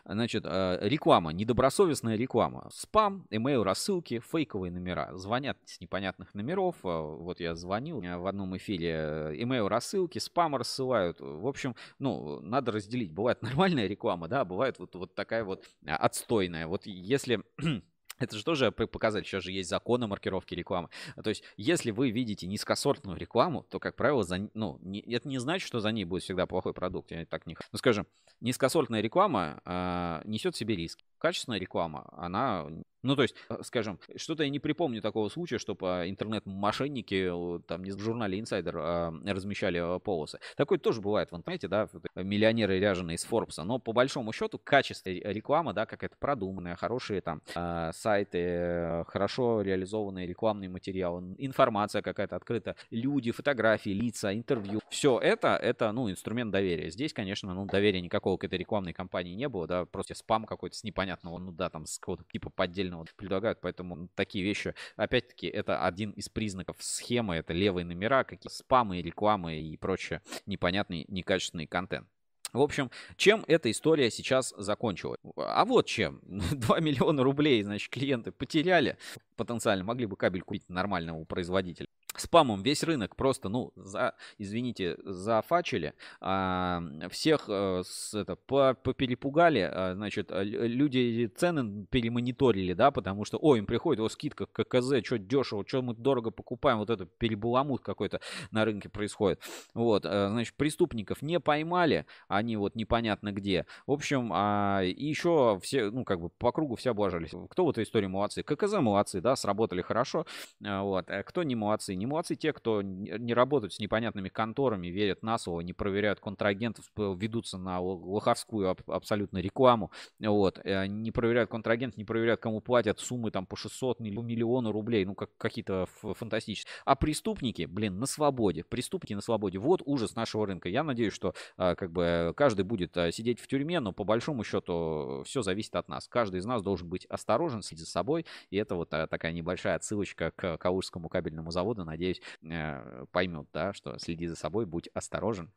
Значит, э, реклама, недобросовестная реклама. Спам, email рассылки, фейковые номера. Звонят с непонятных номеров. Э, вот я звонил в одном эфире. Email рассылки, спам рассылают. В общем, ну, надо разделить. Бывает нормальная реклама, да, бывает вот, вот такая вот отстойная. Вот если это же тоже показатель, сейчас же есть законы маркировки рекламы. То есть, если вы видите низкосортную рекламу, то, как правило, за, ну, не, это не значит, что за ней будет всегда плохой продукт. Я так не Ну, скажем, низкосортная реклама э, несет в себе риски. Качественная реклама, она ну, то есть, э, скажем, что-то я не припомню такого случая, чтобы интернет-мошенники там не в журнале Insider а, размещали а, полосы. Такое тоже бывает в интернете, да, миллионеры ряженые из Forbes. Но по большому счету качество реклама, да, как это продуманная, хорошие там а, сайты, хорошо реализованные рекламные материалы, информация какая-то открыта, люди, фотографии, лица, интервью. Все это, это, ну, инструмент доверия. Здесь, конечно, ну, доверия никакого к этой рекламной кампании не было, да, просто спам какой-то с непонятного, ну да, там с какого-то типа поддельного вот предлагают, поэтому такие вещи, опять-таки, это один из признаков схемы, это левые номера, какие спамы, рекламы и прочее непонятный, некачественный контент. В общем, чем эта история сейчас закончилась? А вот чем. 2 миллиона рублей, значит, клиенты потеряли. Потенциально могли бы кабель купить нормального производителя спамом весь рынок просто, ну, за, извините, зафачили, а, всех а, с, это, по, поперепугали, а, значит, люди цены перемониторили, да, потому что, ой, им приходит, о, скидка, ККЗ, что дешево, что мы дорого покупаем, вот это перебаламут какой-то на рынке происходит. Вот, а, значит, преступников не поймали, они вот непонятно где. В общем, а, и еще все, ну, как бы по кругу все облажались. Кто в этой истории молодцы? ККЗ молодцы, да, сработали хорошо, вот, а кто не молодцы, не молодцы те, кто не работают с непонятными конторами, верят на слово, не проверяют контрагентов, ведутся на лоховскую абсолютно рекламу, вот, э, не проверяют контрагентов, не проверяют, кому платят суммы там по 600 миллиона рублей, ну, как какие-то фантастические. А преступники, блин, на свободе, преступники на свободе. Вот ужас нашего рынка. Я надеюсь, что а, как бы каждый будет а, сидеть в тюрьме, но по большому счету все зависит от нас. Каждый из нас должен быть осторожен, следить за собой, и это вот а, такая небольшая отсылочка к Калужскому кабельному заводу надеюсь, э, поймет, да, что следи за собой, будь осторожен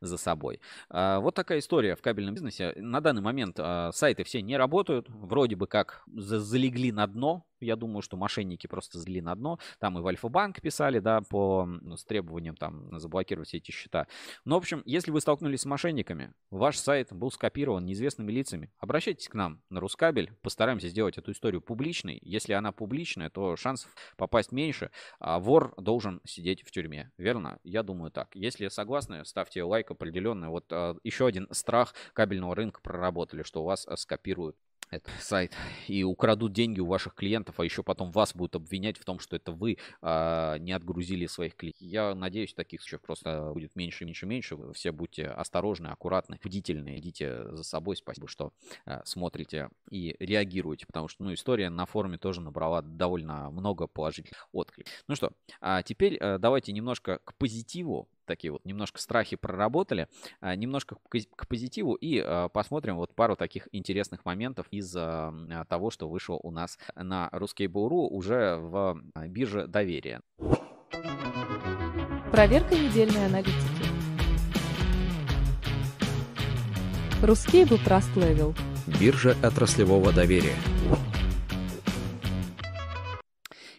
за собой. А, вот такая история в кабельном бизнесе. На данный момент а, сайты все не работают, вроде бы как залегли на дно, я думаю, что мошенники просто зли на дно. Там и в Альфа-банк писали, да, по, ну, с требованием там заблокировать все эти счета. Но, в общем, если вы столкнулись с мошенниками, ваш сайт был скопирован неизвестными лицами, обращайтесь к нам на Рускабель, постараемся сделать эту историю публичной. Если она публичная, то шансов попасть меньше, а вор должен сидеть в тюрьме. Верно? Я думаю так. Если согласны, ставьте лайк определенно. Вот а, еще один страх кабельного рынка проработали, что у вас а, скопируют этот сайт и украдут деньги у ваших клиентов, а еще потом вас будут обвинять в том, что это вы а, не отгрузили своих клиентов. Я надеюсь, таких случаев просто будет меньше, меньше, меньше. Вы все будьте осторожны, аккуратны, бдительны, идите за собой. Спасибо, что а, смотрите и реагируете, потому что ну, история на форуме тоже набрала довольно много положительных откликов. Ну что, а теперь а, давайте немножко к позитиву такие вот немножко страхи проработали, а, немножко к позитиву и а, посмотрим вот пару таких интересных моментов из а, того, что вышло у нас на Ruskable.ru уже в бирже доверия. Проверка недельной аналитики. Ruskable Trust Level. Биржа отраслевого доверия.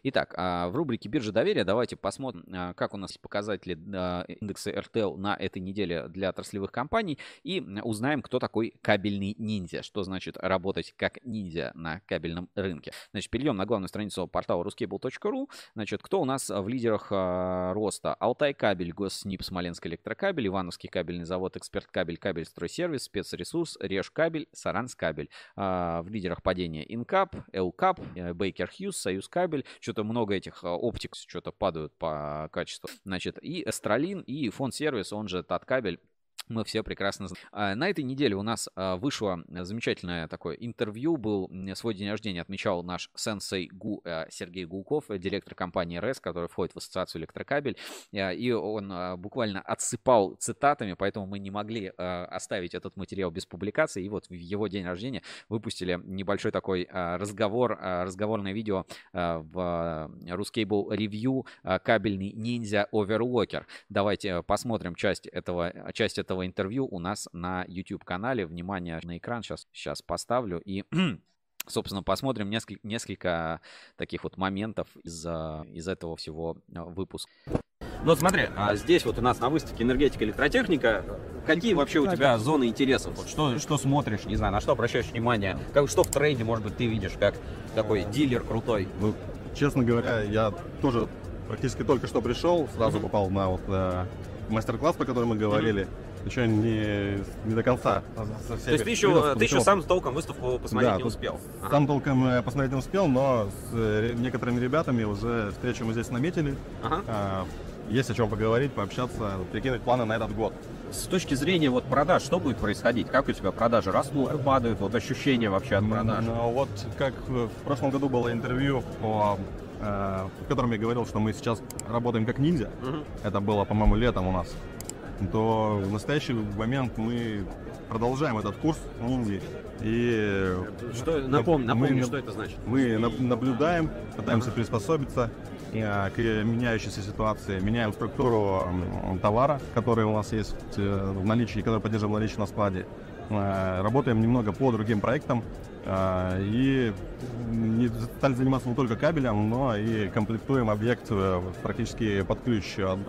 Итак, а, в рубрике «Биржа доверия» давайте посмотрим, а, как у нас показатели а, индекса RTL на этой неделе для отраслевых компаний и узнаем, кто такой кабельный ниндзя, что значит работать как ниндзя на кабельном рынке. Значит, перейдем на главную страницу портала ruscable.ru. Значит, кто у нас в лидерах роста? Алтай кабель, Госснип, Смоленск электрокабель, Ивановский кабельный завод, Эксперт кабель, Кабель стройсервис, Спецресурс, Реж кабель, Саранс кабель. В лидерах падения Инкап, Элкап, Бейкер Хьюз, Союз кабель. Что-то много этих оптикс что-то падают по качеству. Значит, и Эстралин, и фонд сервис, он же Таткабель мы все прекрасно знаем. А, на этой неделе у нас а, вышло замечательное такое интервью. Был свой день рождения отмечал наш сенсей Гу, а, Сергей Гулков, директор компании РЭС, который входит в ассоциацию электрокабель. И он буквально отсыпал цитатами, поэтому мы не могли оставить этот материал без публикации. И вот в его день рождения выпустили небольшой такой разговор, разговорное видео в Ruscable Review кабельный ниндзя Overlocker. Давайте посмотрим часть этого, часть этого этого интервью у нас на YouTube-канале. Внимание на экран сейчас, сейчас поставлю. И Собственно, посмотрим несколько, несколько таких вот моментов из, из этого всего э, выпуска. Ну смотри, а здесь вот у нас на выставке энергетика, электротехника. Какие вообще у тебя зоны интересов? Вот что, что смотришь, не знаю, на что обращаешь внимание? Как, что в трейде, может быть, ты видишь, как такой дилер крутой? Ну, честно говоря, я тоже практически только что пришел, сразу попал на вот э, мастер-класс, по которому мы говорили. Mm-hmm еще не, не до конца. То есть ты еще, ты еще сам толком выставку посмотреть да, не успел? Ага. Сам толком э, посмотреть не успел, но с э, некоторыми ребятами уже встречу мы здесь наметили. Ага. А, есть о чем поговорить, пообщаться, прикинуть планы на этот год. С точки зрения вот продаж, что будет происходить? Как у тебя продажи растут, падают? Вот ощущения вообще от продаж? Ну, вот как в прошлом году было интервью по э, в котором я говорил, что мы сейчас работаем как ниндзя. Угу. Это было, по-моему, летом у нас то в настоящий момент мы продолжаем этот курс ниндзя. И что, напомни, напомни мы, что это значит. Мы наблюдаем, пытаемся ага. приспособиться э, к меняющейся ситуации, меняем структуру товара, который у нас есть э, в наличии, который поддерживаем наличие на складе. Э, работаем немного по другим проектам, и стали заниматься не только кабелем, но и комплектуем объект практически под ключ от,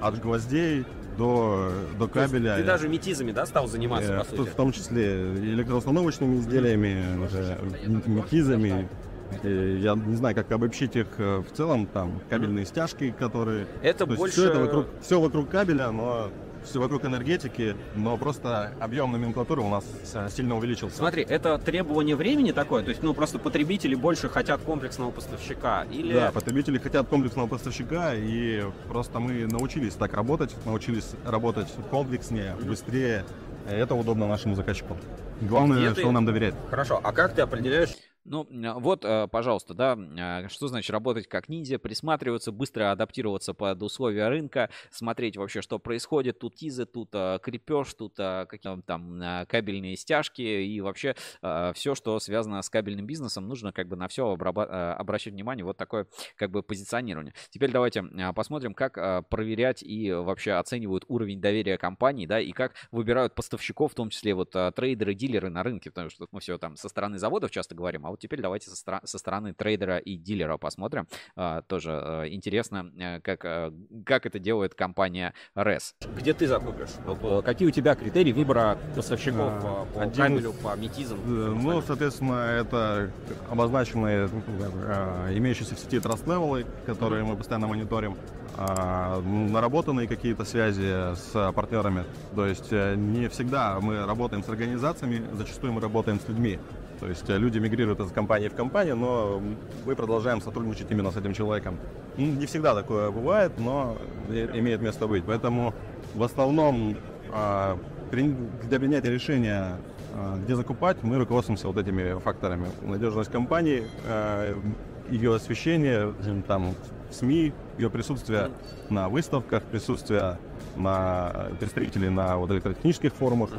от гвоздей до, до кабеля. Ты даже метизами, да, стал заниматься, э, по сути? В том числе электроустановочными изделиями, уже, метизами. Я не знаю, как обобщить их э, в целом, там, кабельные стяжки, которые... Это больше... Все, это вокруг, все вокруг кабеля, но все вокруг энергетики, но просто объем номенклатуры у нас сильно увеличился. Смотри, это требование времени такое? То есть, ну, просто потребители больше хотят комплексного поставщика? Или... Да, потребители хотят комплексного поставщика, и просто мы научились так работать, научились работать комплекснее, быстрее. Это удобно нашему заказчику. Главное, Где что ты... он нам доверяет. Хорошо, а как ты определяешь ну, а, вот, э, пожалуйста, да, а, что значит работать как ниндзя, присматриваться, быстро адаптироваться под условия рынка, смотреть вообще, что происходит. Тут тизы, тут а, крепеж, тут какие-то там кабельные стяжки и вообще все, что связано с кабельным бизнесом, нужно как бы на все обращать внимание. Вот такое как бы позиционирование. Теперь давайте посмотрим, как проверять и вообще оценивают уровень доверия компании, да, и как выбирают поставщиков, в том числе вот трейдеры, дилеры на рынке, потому что мы все там со стороны заводов часто говорим, а вот теперь давайте со, стра- со стороны трейдера и дилера посмотрим. А, тоже а, интересно, э, как, а, как это делает компания RES. Где ты закупишь? Какие у тебя критерии выбора поставщиков а, по один, кабелю, по метизам? Ну, соответственно, это обозначенные имеющиеся в сети trust левелы, которые мы постоянно мониторим наработанные какие-то связи с партнерами. То есть не всегда мы работаем с организациями, зачастую мы работаем с людьми. То есть э, люди мигрируют из компании в компанию, но мы продолжаем сотрудничать именно с этим человеком. Не всегда такое бывает, но имеет место быть. Поэтому в основном а, для принятия решения, а, где закупать, мы руководствуемся вот этими факторами. Надежность компании, а, ее освещение, там, в СМИ, ее присутствие на выставках, присутствие на представителей на вот электротехнических форумах,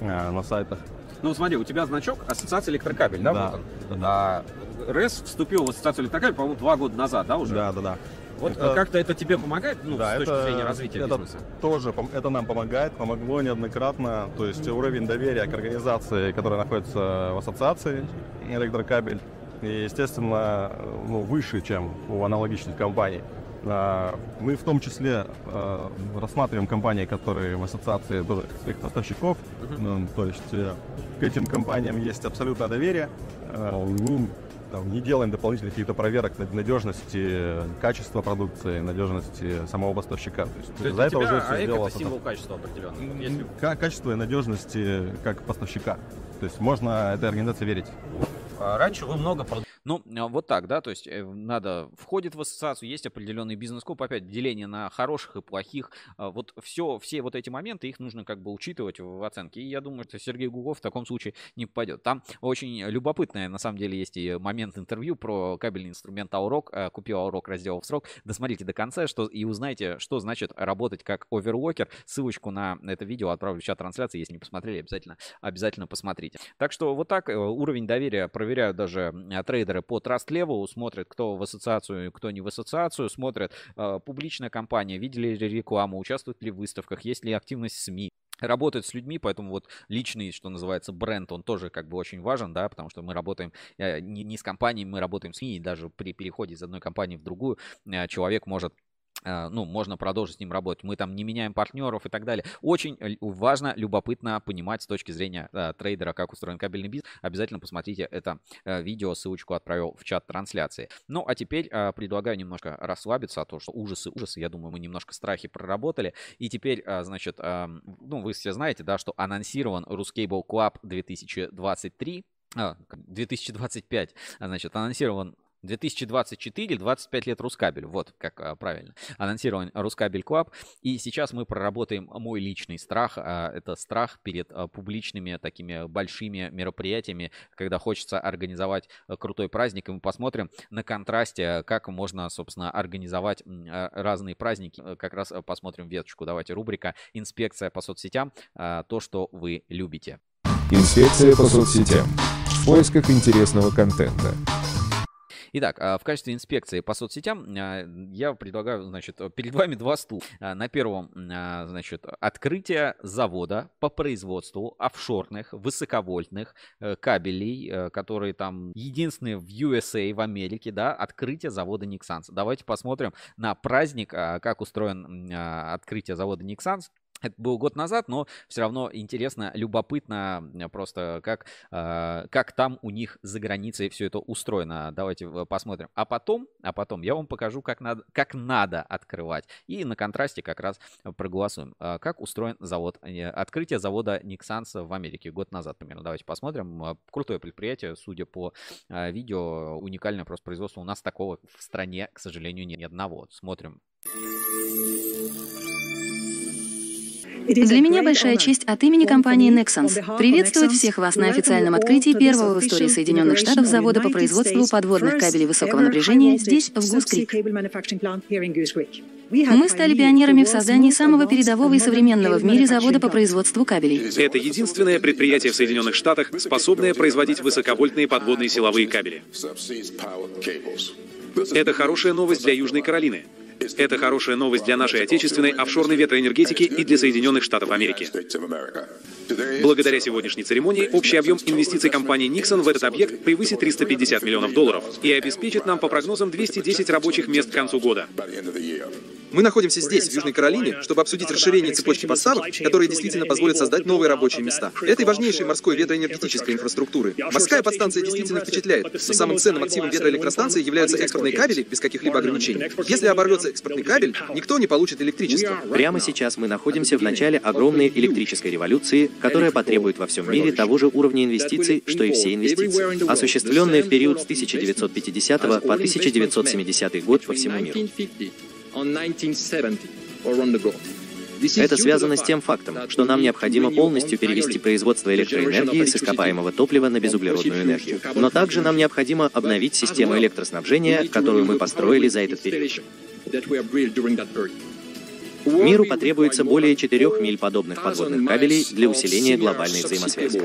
на сайтах. Ну, смотри, у тебя значок Ассоциация электрокабель, да? Да. Вот он. А, РЭС вступил в Ассоциацию электрокабель, по-моему, два года назад, да, уже? Да, да, да. Вот это... как-то это тебе помогает, ну, да, с точки это, зрения развития это бизнеса? Тоже, это нам помогает, помогло неоднократно. То есть уровень доверия к организации, которая находится в ассоциации электрокабель, и, естественно, ну, выше, чем у аналогичных компаний. А, Мы в том числе а, рассматриваем компании, которые в ассоциации тоже своих поставщиков. Ну, то есть э, к этим компаниям есть абсолютное доверие. А, Мы там, не делаем дополнительных каких-то проверок над- надежности качества продукции, надежности самого поставщика. То есть, То за это уже все сделано. это символ качества определенного. Если Ка- Качество и надежности как поставщика. То есть можно этой организации верить. раньше вы много прод- Ну, а, вот так, да, то есть э, надо, входит в ассоциацию, есть определенный бизнес-коп, опять деление на хороших и плохих, а, вот все, все вот эти моменты, их нужно как бы учитывать в оценке, и я думаю, что Сергей Гугов в таком случае не попадет. Там очень любопытное, на самом деле, есть и момент интервью про кабельный инструмент Аурок, э, купил Аурок, разделал в срок, досмотрите до конца, что и узнаете, что значит работать как оверлокер, ссылочку на это видео отправлю в чат трансляции, если не посмотрели, обязательно, обязательно посмотрите. Так что вот так э, уровень доверия проверяют даже э, трейдеры по Level, смотрят, кто в ассоциацию, кто не в ассоциацию, смотрят э, публичная компания, видели ли рекламу, участвуют ли в выставках, есть ли активность СМИ работает с людьми, поэтому вот личный, что называется, бренд, он тоже как бы очень важен, да, потому что мы работаем э, не, не с компанией, мы работаем с СМИ, и даже при переходе из одной компании в другую э, человек может ну, можно продолжить с ним работать. Мы там не меняем партнеров и так далее. Очень э, важно, любопытно понимать с точки зрения э, трейдера, как устроен кабельный бизнес. Обязательно посмотрите это э, видео, ссылочку отправил в чат трансляции. Ну, а теперь э, предлагаю немножко расслабиться, а то, что ужасы, ужасы, я думаю, мы немножко страхи проработали. И теперь, э, значит, э, ну, вы все знаете, да, что анонсирован RusCable Club 2023, а, 2025, а, значит, анонсирован 2024, 25 лет RusCable ю. Вот как а, правильно. Анонсирован RusCable Club. И сейчас мы проработаем мой личный страх. а, это страх перед а, публичными такими большими мероприятиями, когда хочется организовать крутой праздник. И мы посмотрим на контрасте, как можно, собственно, организовать разные праздники. Э, Как раз посмотрим веточку. Давайте рубрика «Инспекция по соцсетям». То, что вы любите. Инспекция по соцсетям. В поисках интересного контента. Итак, а, в качестве инспекции по соцсетям а, я предлагаю, значит, перед вами два стула. А, На первом, значит, открытие завода по производству офшорных высоковольтных э, кабелей, э, которые там единственные в USA, в Америке, да, открытие завода Nixans. Давайте посмотрим на праздник, как устроен открытие завода Nixans. Это был год назад, но все равно интересно, любопытно просто, как, э, как там у них за границей все это устроено. Давайте э, посмотрим. А потом, а потом я вам покажу, как надо, как надо открывать. И на контрасте как раз проголосуем. Э, Как устроен завод. э, Открытие завода Nixans в Америке год назад примерно. Давайте посмотрим. Э, Крутое предприятие, судя по видео, уникальное просто производство. У нас такого в стране, к сожалению, ни одного. Смотрим. Для меня большая честь от имени компании Nexans приветствовать всех вас на официальном открытии первого в истории Соединенных Штатов завода по производству подводных кабелей высокого напряжения здесь, в Гус-Крик. Мы стали пионерами в создании самого передового и современного в мире завода по производству кабелей. Это единственное предприятие в Соединенных Штатах, способное производить высоковольтные подводные силовые кабели. Это хорошая новость для Южной Каролины. Это хорошая новость для нашей отечественной офшорной ветроэнергетики и для Соединенных Штатов Америки. Благодаря сегодняшней церемонии общий объем инвестиций компании Nixon в этот объект превысит 350 миллионов долларов и обеспечит нам по прогнозам 210 рабочих мест к концу года. Мы находимся здесь, в Южной Каролине, чтобы обсудить расширение цепочки поставок, которые действительно позволят создать новые рабочие места. Этой важнейшей морской ветроэнергетической инфраструктуры. Морская подстанция действительно впечатляет, но самым ценным активом ветроэлектростанции являются экспортные кабели без каких-либо ограничений. Если оборвется экспортный кабель, никто не получит электричество. Прямо сейчас мы находимся в начале огромной электрической революции, которая потребует во всем мире того же уровня инвестиций, что и все инвестиции, осуществленные в период с 1950 по 1970 год по всему миру. Это связано с тем фактом, что нам необходимо полностью перевести производство электроэнергии с ископаемого топлива на безуглеродную энергию. Но также нам необходимо обновить систему электроснабжения, которую мы построили за этот период. Миру потребуется более 4 миль подобных подводных кабелей для усиления глобальной взаимосвязи.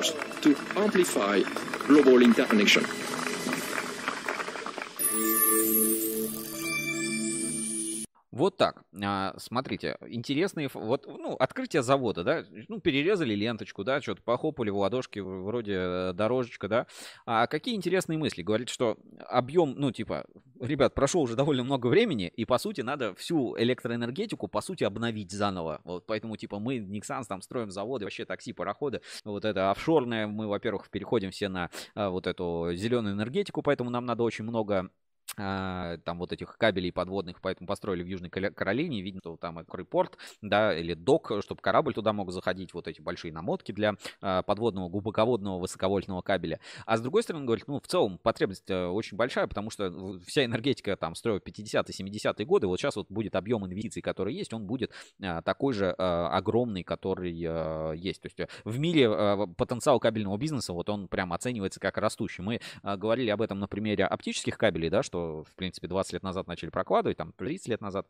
Вот так. А, смотрите, интересные, вот, ну, открытие завода, да, ну, перерезали ленточку, да, что-то похлопали в ладошки, вроде э, дорожечка, да. А какие интересные мысли? Говорит, что объем, ну, типа, ребят, прошло уже довольно много времени, и, по сути, надо всю электроэнергетику, по сути, обновить заново. Вот поэтому, типа, мы, Никсанс, там, строим заводы, вообще такси, пароходы, вот это офшорное, мы, во-первых, переходим все на а, вот эту зеленую энергетику, поэтому нам надо очень много там вот этих кабелей подводных, поэтому построили в Южной Каролине, видно, что там это порт, да, или док, чтобы корабль туда мог заходить, вот эти большие намотки для а, подводного, глубоководного, высоковольтного кабеля. А с другой стороны, говорит, ну, в целом потребность э, очень большая, потому что в- вся энергетика там строила 50-е, 70-е годы, вот сейчас вот будет объем инвестиций, который есть, он будет а, такой же а, огромный, который а, есть. То есть э, в мире а, потенциал кабельного бизнеса, вот он прям оценивается как растущий. Мы а, говорили об этом на примере оптических кабелей, да, что, в принципе, 20 лет назад начали прокладывать, там 30 лет назад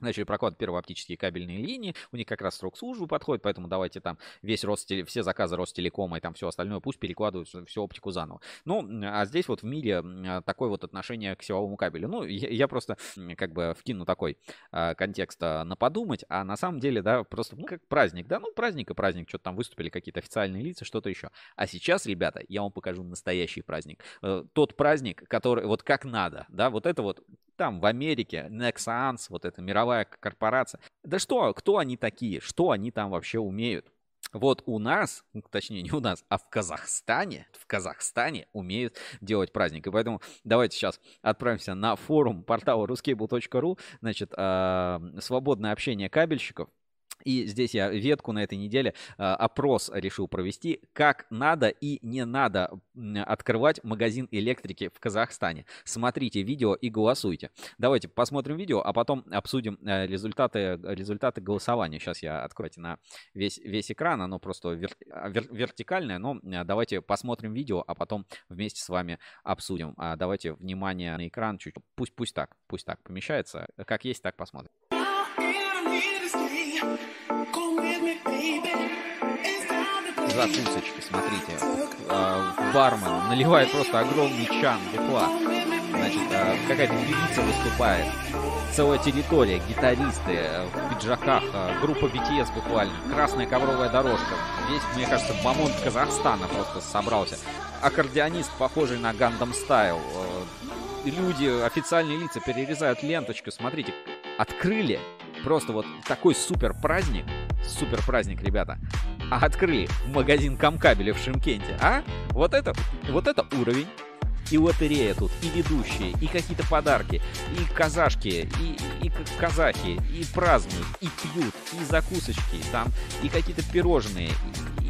начали прокладывать первые оптические кабельные линии, у них как раз срок службы подходит, поэтому давайте там весь Ростеле, все заказы Ростелекома и там все остальное пусть перекладывают всю, оптику заново. Ну, а здесь вот в мире такое вот отношение к силовому кабелю. Ну, я, я просто как бы вкину такой а, контекст а, на подумать, а на самом деле, да, просто, ну, как праздник, да, ну, праздник и праздник, что-то там выступили какие-то официальные лица, что-то еще. А сейчас, ребята, я вам покажу настоящий праздник. Э, Тот праздник, который вот как надо, да, вот это вот там в Америке, Nexans, вот эта мировая корпорация. Да что, кто они такие, что они там вообще умеют? Вот у нас, ну, точнее не у нас, а в Казахстане, в Казахстане умеют делать праздник. И поэтому давайте сейчас отправимся на форум портала ruscable.ru, значит, а, свободное общение кабельщиков. И здесь я ветку на этой неделе а, опрос решил провести, как надо и не надо открывать магазин электрики в Казахстане. Смотрите видео и голосуйте. Давайте посмотрим видео, а потом обсудим э, результаты, результаты голосования. Сейчас я открою на весь, весь экран, оно просто вер- а, вер- вертикальное, но э, давайте посмотрим видео, а потом вместе с вами обсудим. А, Давайте внимание на экран чуть, пусть, пусть так, пусть так помещается, как есть, так посмотрим. Закусочки, смотрите. А, Бармен наливает просто огромный чан бухла. Значит, а, какая-то певица выступает. Целая территория, гитаристы э, в пиджаках, а, группа BTS буквально, красная ковровая дорожка. Весь, мне кажется, бомонд Казахстана просто собрался. Аккордеонист, похожий на Гандам Стайл. Э, Люди, официальные лица перерезают ленточку. Смотрите, открыли просто вот такой супер праздник. Супер праздник, ребята. А открыли магазин Камкабеля в Шимкенте, а? Вот это, вот это уровень. И лотерея тут, и ведущие, и какие-то подарки, и казашки, и, и казахи, и празднуют, и пьют, и закусочки, там, и какие-то пирожные, и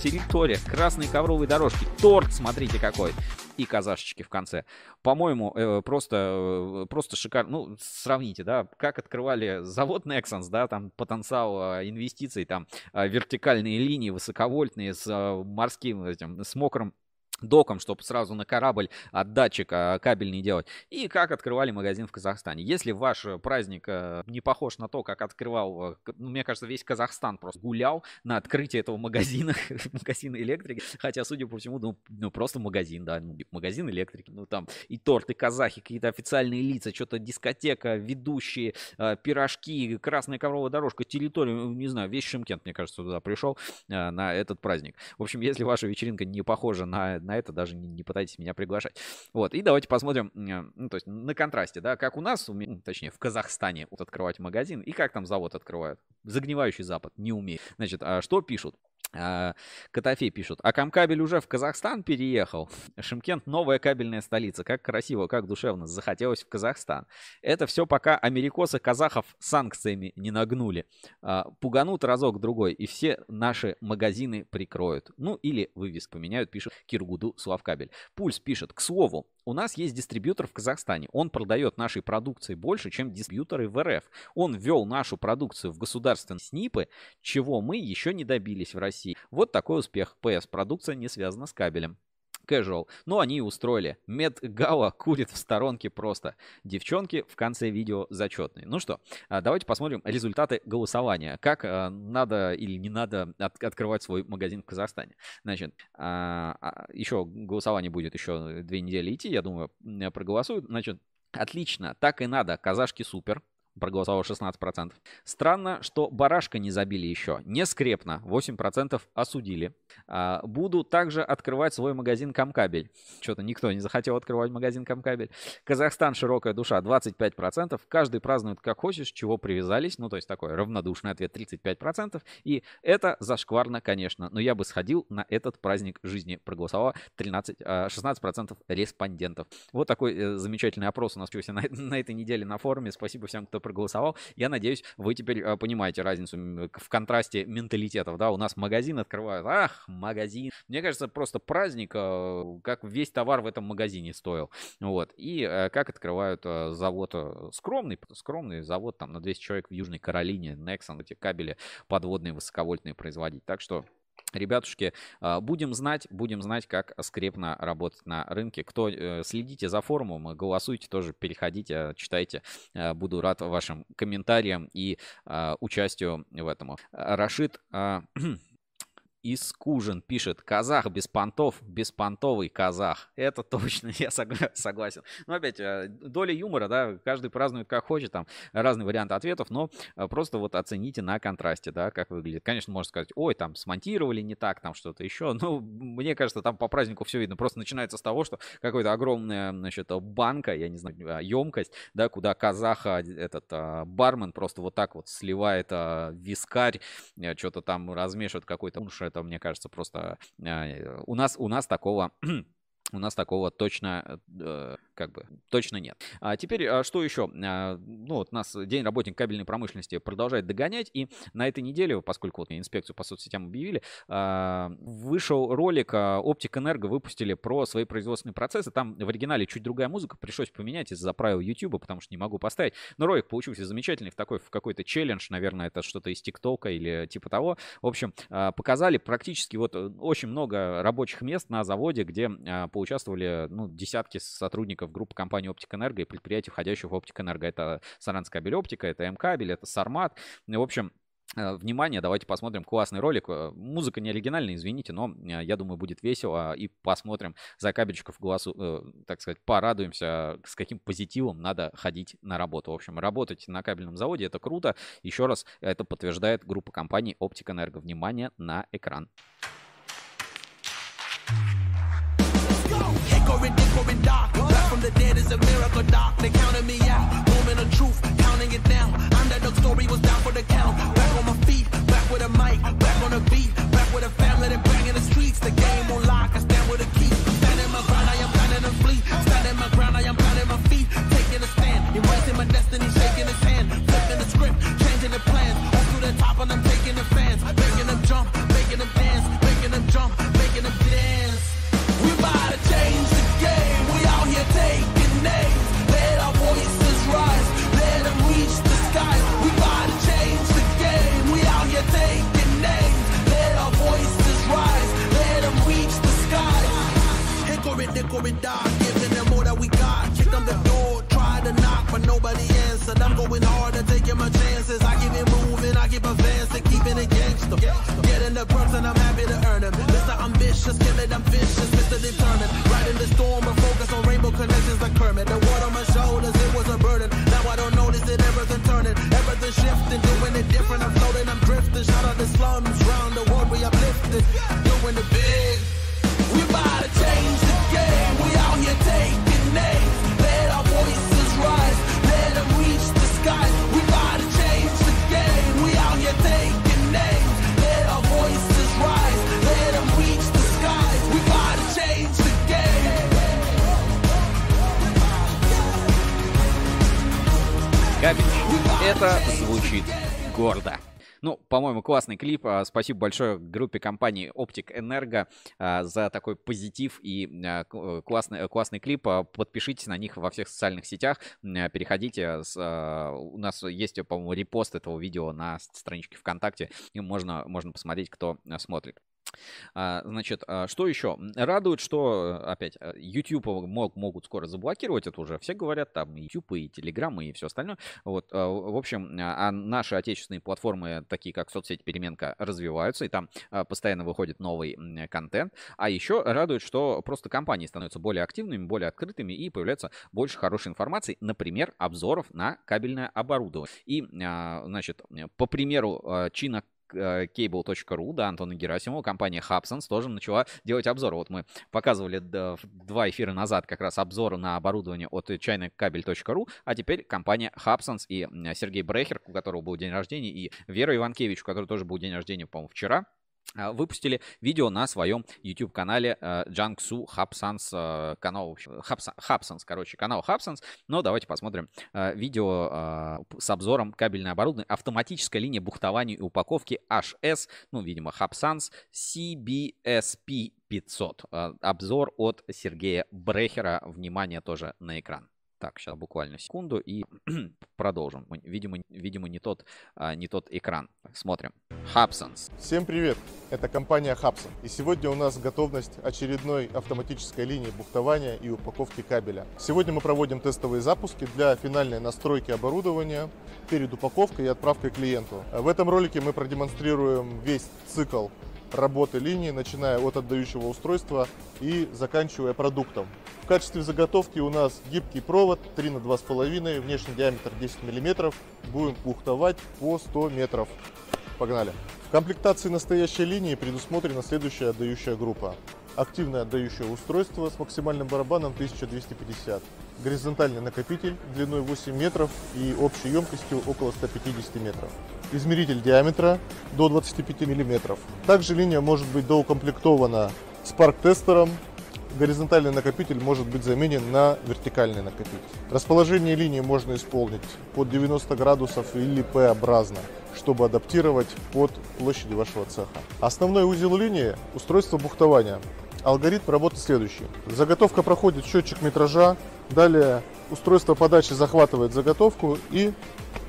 территория, красные ковровые дорожки, торт, смотрите какой, и казашечки в конце. По-моему, э, просто, э, просто шикарно. Ну, сравните, да, как открывали завод Nexans, да, там потенциал э, инвестиций, там э, вертикальные линии высоковольтные с э, морским этим, с мокрым доком, чтобы сразу на корабль от датчик а, кабельный делать. И как открывали магазин в Казахстане. Если ваш э, праздник э, не похож на то, как открывал, э, ну, мне кажется, весь Казахстан просто гулял на открытии этого магазина, магазина электрики, хотя, судя по всему, ну, ну, просто магазин, да, ну, магазин электрики, ну, там и торт, и казахи, какие-то официальные лица, что-то дискотека, ведущие, пирожки, красная ковровая дорожка, территория, ну, не знаю, весь Шимкент, мне кажется, туда пришел на этот праздник. В общем, если ваша вечеринка не похожа на, на это, даже не, не пытайтесь меня приглашать. Вот, и давайте посмотрим, ну, то есть на контрасте, да, как у нас, ну, точнее, в Казахстане вот открывать магазин, и как там завод открывают. Загнивающий Запад, не умеет. Значит, а что пишут? А, Котофей пишут. А Камкабель уже в Казахстан переехал. Шимкент новая кабельная столица. Как красиво, как душевно. Захотелось в Казахстан. Это все пока америкосы казахов санкциями не нагнули. А, Пуганут разок-другой, и все наши магазины прикроют. Ну или вывеск поменяют, пишет Киргуду Славкабель. Пульс пишет. К слову, у нас есть дистрибьютор в Казахстане. Он продает нашей продукции больше, чем дистрибьюторы в РФ. Он ввел нашу продукцию в государственные СНИПы, чего мы еще не добились в России. Вот такой успех. ПС. Продукция не связана с кабелем. Casual. Ну, они и устроили. Медгала курит в сторонке просто. Девчонки в конце видео зачетные. Ну что, а, давайте посмотрим результаты голосования. Как а, надо или не надо от- открывать свой магазин в Казахстане. Значит, а, еще голосование будет еще две недели идти. Я думаю, проголосуют. Значит, отлично. Так и надо. Казашки супер. Проголосовало 16%. Странно, что барашка не забили еще. Не скрепно, 8% осудили. А, буду также открывать свой магазин Камкабель. Что-то никто не захотел открывать магазин Камкабель. Казахстан широкая душа, 25%. Каждый празднует как хочешь, чего привязались. Ну, то есть такой равнодушный ответ 35%. И это зашкварно, конечно. Но я бы сходил на этот праздник жизни. Проголосовало 13, 16% а, респондентов. Вот такой э, замечательный опрос у нас на, на этой неделе на форуме. Спасибо всем, кто проголосовал. Я надеюсь, вы теперь э, понимаете разницу в контрасте менталитетов. Да, у нас магазин открывают. Ах, магазин. Мне кажется, просто праздник, э, как весь товар в этом магазине стоил. Вот. И э, как открывают завод скромный, скромный завод там на 200 человек в Южной Каролине, Nexon, эти кабели подводные высоковольтные производить. Так что Ребятушки, а, будем знать, будем знать, как скрепно работать на рынке. Кто э, следите за форумом, голосуйте, тоже переходите, читайте. Э, буду рад вашим комментариям и а, участию в этом. Рашид а, Искужин пишет, казах без понтов, беспонтовый казах. Это точно, я согласен. Но опять, э, доля юмора, да, каждый празднует как хочет, там разные варианты ответов, но э, просто вот оцените на контрасте, да, как выглядит. Конечно, можно сказать, ой, там смонтировали не так, там что-то еще, но мне кажется, там по празднику все видно. Просто начинается с того, что какая-то огромная, значит, банка, я не знаю, емкость, да, куда казаха, этот а, бармен просто вот так вот сливает а, вискарь, э, что-то там размешивает какой-то это, мне кажется, просто э, у нас, у нас такого у нас такого точно, э, как бы, точно нет. А теперь, а что еще? А, ну, вот нас День работник кабельной промышленности продолжает догонять, и на этой неделе, поскольку вот инспекцию по соцсетям объявили, а, вышел ролик, Оптик Энерго выпустили про свои производственные процессы. Там в оригинале чуть другая музыка, пришлось поменять из-за правил YouTube, потому что не могу поставить. Но ролик получился замечательный, в такой, в какой-то челлендж, наверное, это что-то из ТикТока или типа того. В общем, показали практически вот э, очень много рабочих мест на заводе, где получается поучаствовали ну, десятки сотрудников группы компании Оптик Энерго и предприятий, входящих в Оптик Энерго. Это Саранская кабель оптика, это М-кабель, это Сармат. В общем, э, Внимание, давайте посмотрим классный ролик. Э, музыка не оригинальная, извините, но э, я думаю, будет весело. И посмотрим за кабельчиков э, так сказать, порадуемся, с каким позитивом надо ходить на работу. В общем, работать на кабельном заводе это круто. Еще раз, это подтверждает группа компаний Оптик Энерго. Внимание на экран. Hickory dickory dock. Back from the dead is a miracle doc. They counted me out. Moment of truth, counting it down. Underdog story was down for the count. Back on my feet, back with a mic, back on the beat, back with a family that bang in the streets. The game on lock, I stand with a key. Standing my ground, I am planning to flee. Standing my Hickory dickory dock. Giving them all that we got. Kick them the door. Try to knock, but nobody answered. I'm going hard гордо. Ну, по-моему, классный клип. А, Спасибо большое группе компании Optic Energo а, за такой позитив и а, к- классный, классный клип. Подпишитесь на них во всех социальных сетях. Переходите. У нас есть, по-моему, репост этого видео на страничке ВКонтакте. И можно, можно посмотреть, кто смотрит. А, Значит, а, что еще? Радует, что, э, опять, э, YouTube мог, могут скоро заблокировать, это уже все говорят, там YouTube, и Telegram, и все остальное. Вот, а, в общем, а а наши отечественные платформы, такие как соцсеть Переменка, развиваются, и там постоянно выходит новый контент. А еще радует, что просто компании становятся более активными, более открытыми, и появляется больше хорошей информации, например, обзоров на кабельное оборудование. И, значит, по примеру Чина э, cable.ru, да, Антона Герасимова, компания Hubsons тоже начала делать обзоры. Вот мы показывали два эфира назад как раз обзоры на оборудование от чайнокабель.ру, а теперь компания Hubsons и Сергей Брехер, у которого был день рождения, и Вера Иванкевич, у которой тоже был день рождения, по-моему, вчера, выпустили видео на своем YouTube-канале Джангсу Хабсанс, э, канал, Хабсанс, короче, канал Хабсанс. Но давайте посмотрим э, видео э, с обзором кабельное оборудование, автоматическая линия бухтования и упаковки HS, ну, видимо, Хабсанс CBSP 500. Э, Обзор от Сергея Брехера. Внимание тоже на экран. Так, сейчас буквально секунду и продолжим. Видимо, видимо не, тот, а, не тот экран. Смотрим. Hubsons. Всем привет! Это компания Hubson. И сегодня у нас готовность очередной автоматической линии бухтования и упаковки кабеля. Сегодня мы проводим тестовые запуски для финальной настройки оборудования перед упаковкой и отправкой клиенту. В этом ролике мы продемонстрируем весь цикл работы линии, начиная от отдающего устройства и заканчивая продуктом. В качестве заготовки у нас гибкий провод 3 на 2,5, внешний диаметр 10 мм. Будем бухтовать по 100 метров. Погнали. В комплектации настоящей линии предусмотрена следующая отдающая группа. Активное отдающее устройство с максимальным барабаном 1250. Горизонтальный накопитель длиной 8 метров и общей емкостью около 150 метров. Измеритель диаметра до 25 миллиметров. Также линия может быть доукомплектована спарк-тестером. Горизонтальный накопитель может быть заменен на вертикальный накопитель. Расположение линии можно исполнить под 90 градусов или П-образно чтобы адаптировать под площади вашего цеха. Основной узел линии – устройство бухтования. Алгоритм работы следующий. Заготовка проходит счетчик метража, далее устройство подачи захватывает заготовку и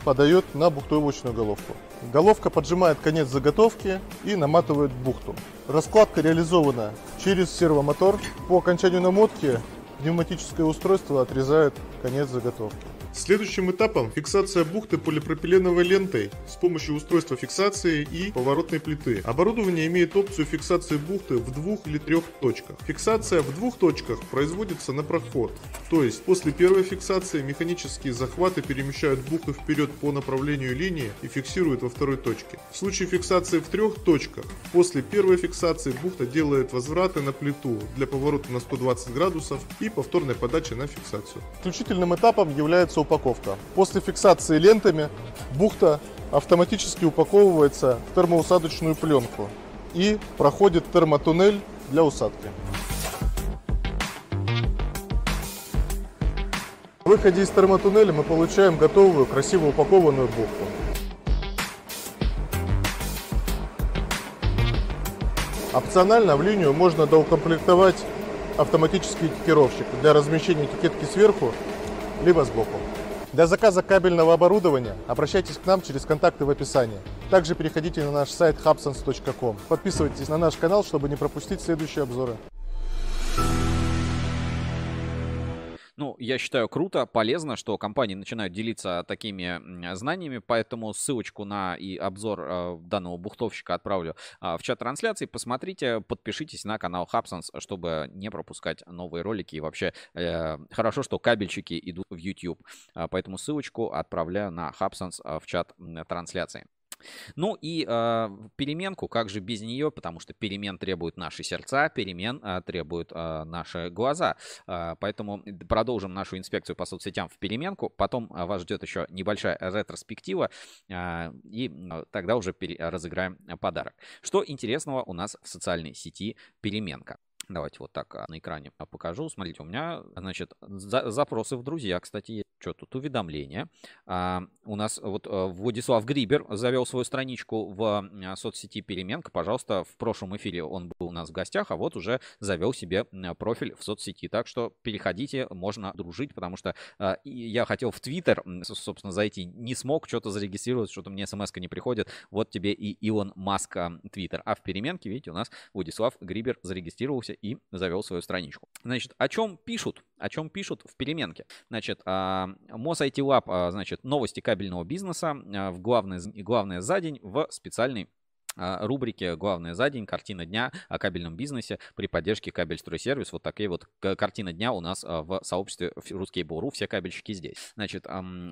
подает на бухтоевочную головку. Головка поджимает конец заготовки и наматывает бухту. Раскладка реализована через сервомотор. По окончанию намотки пневматическое устройство отрезает конец заготовки. Следующим этапом фиксация бухты полипропиленовой лентой с помощью устройства фиксации и поворотной плиты. Оборудование имеет опцию фиксации бухты в двух или трех точках. Фиксация в двух точках производится на проход, то есть после первой фиксации механические захваты перемещают бухту вперед по направлению линии и фиксируют во второй точке. В случае фиксации в трех точках, после первой фиксации бухта делает возвраты на плиту для поворота на 120 градусов и повторной подачи на фиксацию. Заключительным этапом является упаковка. После фиксации лентами бухта автоматически упаковывается в термоусадочную пленку и проходит термотуннель для усадки. Выходе из термотуннеля мы получаем готовую, красиво упакованную бухту. Опционально в линию можно доукомплектовать автоматический этикировщик для размещения этикетки сверху либо сбоку. Для заказа кабельного оборудования обращайтесь к нам через контакты в описании. Также переходите на наш сайт hubsons.com. Подписывайтесь на наш канал, чтобы не пропустить следующие обзоры. Ну, я считаю круто, полезно, что компании начинают делиться такими знаниями, поэтому ссылочку на и обзор э, данного бухтовщика отправлю а, в чат трансляции. Посмотрите, подпишитесь на канал Hubsons, чтобы не пропускать новые ролики. И вообще э, хорошо, что кабельщики идут в YouTube. А, Поэтому ссылочку отправляю на Hubsons а, в чат трансляции. Ну и э, переменку, как же без нее, потому что перемен требуют наши сердца, перемен э, требуют э, наши глаза. Э, поэтому продолжим нашу инспекцию по соцсетям в переменку. Потом вас ждет еще небольшая ретроспектива, э, и тогда уже пере- разыграем подарок. Что интересного у нас в социальной сети переменка? Давайте вот так а, на экране а, покажу. Смотрите, у меня, значит, за- запросы в друзья, кстати, есть. Что тут? Уведомления. А, у нас вот а, Владислав Грибер завел свою страничку в соцсети Переменка. Пожалуйста, в прошлом эфире он был у нас в гостях, а вот уже завел себе профиль в соцсети. Так что переходите, можно дружить, потому что а, я хотел в Твиттер, собственно, зайти, не смог что-то зарегистрировать, что-то мне смс не приходит. Вот тебе и Илон Маск а, Твиттер. А в Переменке, видите, у нас Владислав Грибер зарегистрировался и завел свою страничку. Значит, о чем пишут? О чем пишут в переменке? Значит, Мос IT Lab, значит, новости кабельного бизнеса а, в главное, главное за день в специальной рубрике «Главное за день. Картина дня о кабельном бизнесе при поддержке Кабельстройсервис». Вот такие вот картина дня у нас а, в сообществе Русский Буру. Все кабельщики здесь. Значит,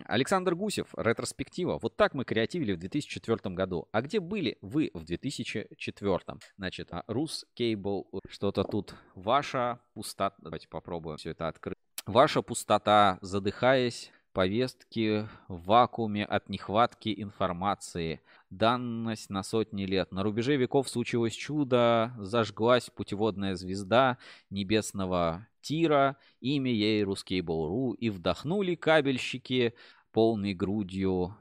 Александр Гусев, ретроспектива. Вот так мы креативили в 2004 году. А где были вы в 2004? Значит, а, Рус Кейбл, что-то тут ваша пустота. Давайте попробуем все это открыть. Ваша пустота, задыхаясь, повестки в вакууме от нехватки информации. Данность на сотни лет. На рубеже веков случилось чудо, зажглась путеводная звезда небесного тира, имя ей русский Бауру, и вдохнули кабельщики полной грудью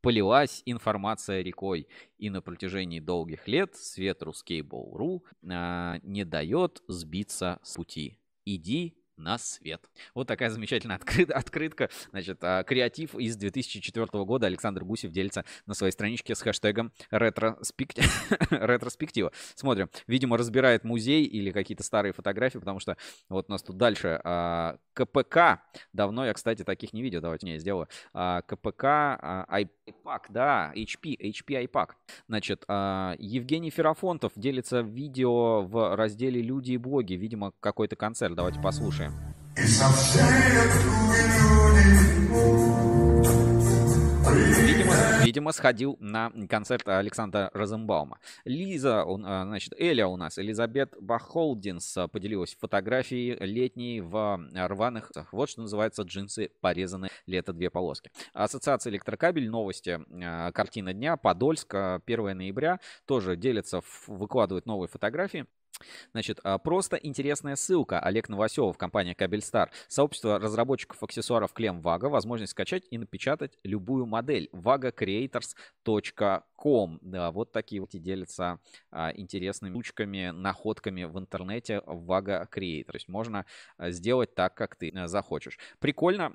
полилась информация рекой, и на протяжении долгих лет свет русский Боуру а, не дает сбиться с пути. Иди на свет. Вот такая замечательная откры- открытка. Значит, а, креатив из 2004 года. Александр Гусев делится на своей страничке с хэштегом ретроспект- ретроспектива. Смотрим. Видимо, разбирает музей или какие-то старые фотографии, потому что вот у нас тут дальше а, КПК. Давно я, кстати, таких не видел. Давайте не сделаю. А, КПК, а, iPac, да, HP, HP iPac. Значит, а, Евгений Ферафонтов делится видео в разделе «Люди и блоги». Видимо, какой-то концерт. Давайте послушаем. Видимо, видимо, сходил на концерт Александра Розенбаума. Лиза, а, значит, Эля у нас, Элизабет Бахолдинс поделилась фотографией летней в а, рваных, вот что называется джинсы порезаны лето две полоски. Ассоциация электрокабель, новости, а, картина дня, Подольск, а, 1 ноября, тоже делятся, ф- выкладывают новые фотографии. Значит, а, просто интересная ссылка. Олег Новоселов, компания Кабельстар. Сообщество разработчиков аксессуаров Клем Вага. Возможность скачать и напечатать любую модель. vagacreators.com. Да, вот такие вот и делятся а, интересными штучками, находками в интернете Vaga Creator. То есть можно а, сделать так, как ты а, захочешь. Прикольно.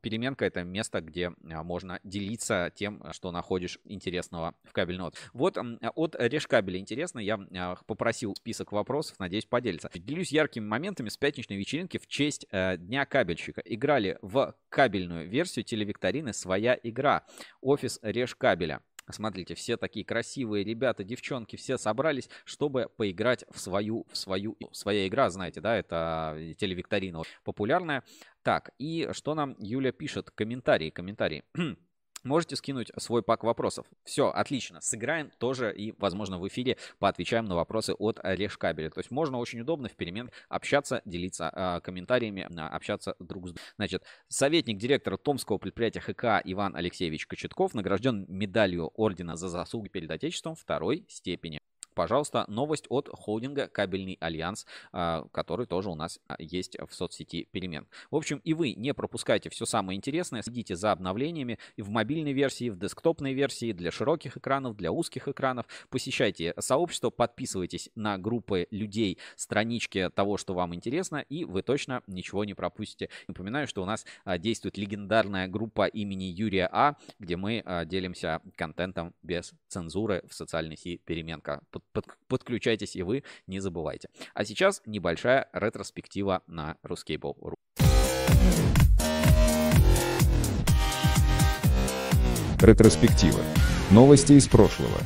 Переменка это место, где можно делиться тем, что находишь интересного в кабельном. Вот от Решкабеля интересно. Я попросил список вопросов, надеюсь, поделиться. Делюсь яркими моментами с пятничной вечеринки в честь э, Дня кабельщика. Играли в кабельную версию телевикторины «Своя игра». Офис Решкабеля. Смотрите, все такие красивые ребята, девчонки, все собрались, чтобы поиграть в свою, в свою, своя игра, знаете, да, это телевикторина популярная. Так, и что нам Юля пишет? Комментарии, комментарии. Можете скинуть свой пак вопросов. Все, отлично. Сыграем тоже и, возможно, в эфире поотвечаем на вопросы от Решкабеля. То есть можно очень удобно в перемен общаться, делиться э, комментариями, а, общаться друг с другом. Значит, советник директора Томского предприятия ХК Иван Алексеевич Кочетков награжден медалью ордена за заслуги перед Отечеством второй степени. Пожалуйста, новость от холдинга Кабельный Альянс, а, который тоже у нас а, есть в соцсети Перемен. В общем, и вы не пропускайте все самое интересное, следите за обновлениями и в мобильной версии, в десктопной версии, для широких экранов, для узких экранов. Посещайте сообщество, подписывайтесь на группы людей, странички того, что вам интересно, и вы точно ничего не пропустите. Напоминаю, что у нас а, действует легендарная группа имени Юрия А, где мы делимся контентом без цензуры в социальной сети Переменка. Под- подключайтесь и вы, не забывайте. А сейчас небольшая ретроспектива на Ruskable.ru. Ретроспектива. Новости из прошлого.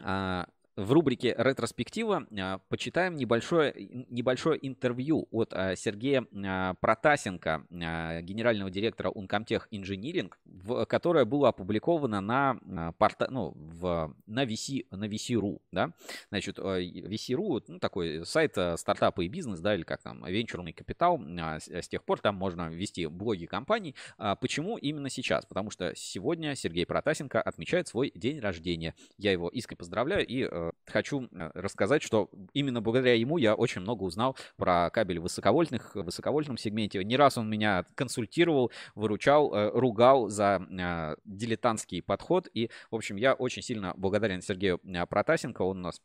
А, В рубрике «Ретроспектива» а, почитаем небольшое, небольшое интервью от а, Сергея а, Протасенко, генерального директора Uncomtech Engineering, в- которое было опубликовано на, порта, ну, в, на, VC, на VC.ru. Да? Значит, VC.ru ну, такой сайт стартапы и бизнес, да, или как там, венчурный капитал. С, тех пор там можно вести блоги компаний. Почему именно сейчас? Потому что сегодня Сергей Протасенко отмечает свой день рождения. Я его искренне поздравляю и хочу э, рассказать, что именно благодаря ему я очень много узнал про кабель высоковольтных, в высоковольтном сегменте. Не раз он меня консультировал, выручал, э, ругал за э, дилетантский подход. И, в общем, я очень сильно благодарен Сергею э, Протасенко. Он у нас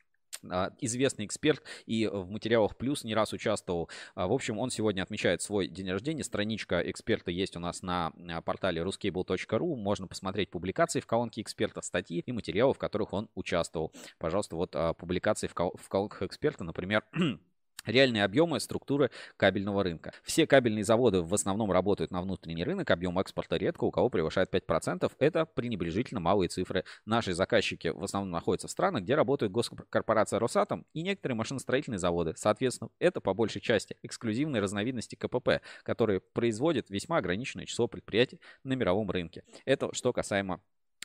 известный эксперт и в материалах плюс не раз участвовал. А, в общем, он сегодня отмечает свой день рождения. Страничка эксперта есть у нас на а, портале ruscable.ru. Можно посмотреть публикации в колонке эксперта, статьи и материалы, в которых он участвовал. Пожалуйста, вот публикации в колонках эксперта, например, реальные объемы структуры кабельного рынка. Все кабельные заводы в основном работают на внутренний рынок, объем экспорта редко у кого превышает 5%. Это пренебрежительно малые цифры. Наши заказчики в основном находятся в странах, где работает госкорпорация Росатом и некоторые машиностроительные заводы. Соответственно, это по большей части эксклюзивные разновидности КПП, которые производят весьма ограниченное число предприятий на мировом рынке. Это что касаемо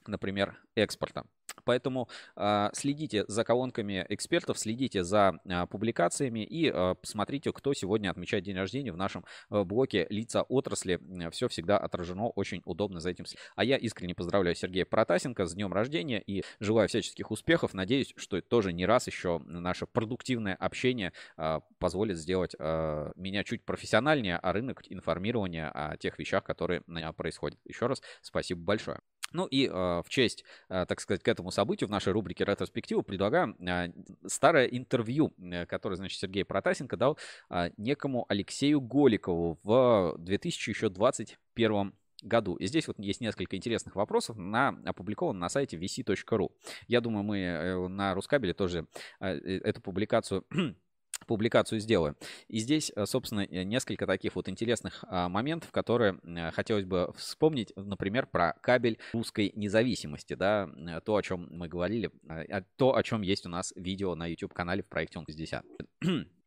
например, экспорта. Поэтому э, следите за колонками экспертов, следите за э, публикациями и э, посмотрите, кто сегодня отмечает день рождения в нашем э, блоке «Лица отрасли». Все всегда отражено, очень удобно за этим. А я искренне поздравляю Сергея Протасенко с днем рождения и желаю всяческих успехов. Надеюсь, что тоже не раз еще наше продуктивное общение э, позволит сделать э, меня чуть профессиональнее, а рынок информирования о тех вещах, которые э, происходят. Еще раз спасибо большое. Ну и э, в честь, э, так сказать, к этому событию в нашей рубрике «Ретроспектива» предлагаю э, старое интервью, э, которое, значит, Сергей Протасенко дал э, некому Алексею Голикову в 2021 году. И здесь вот есть несколько интересных вопросов, на, опубликован на сайте vc.ru. Я думаю, мы э, на Рускабеле тоже э, эту публикацию публикацию сделаю. И здесь, э, собственно, э, несколько таких вот интересных а, моментов, которые э, хотелось бы вспомнить, например, про кабель русской независимости, да, то, о чем мы говорили, то, о чем есть у нас видео на YouTube-канале в проекте Он60.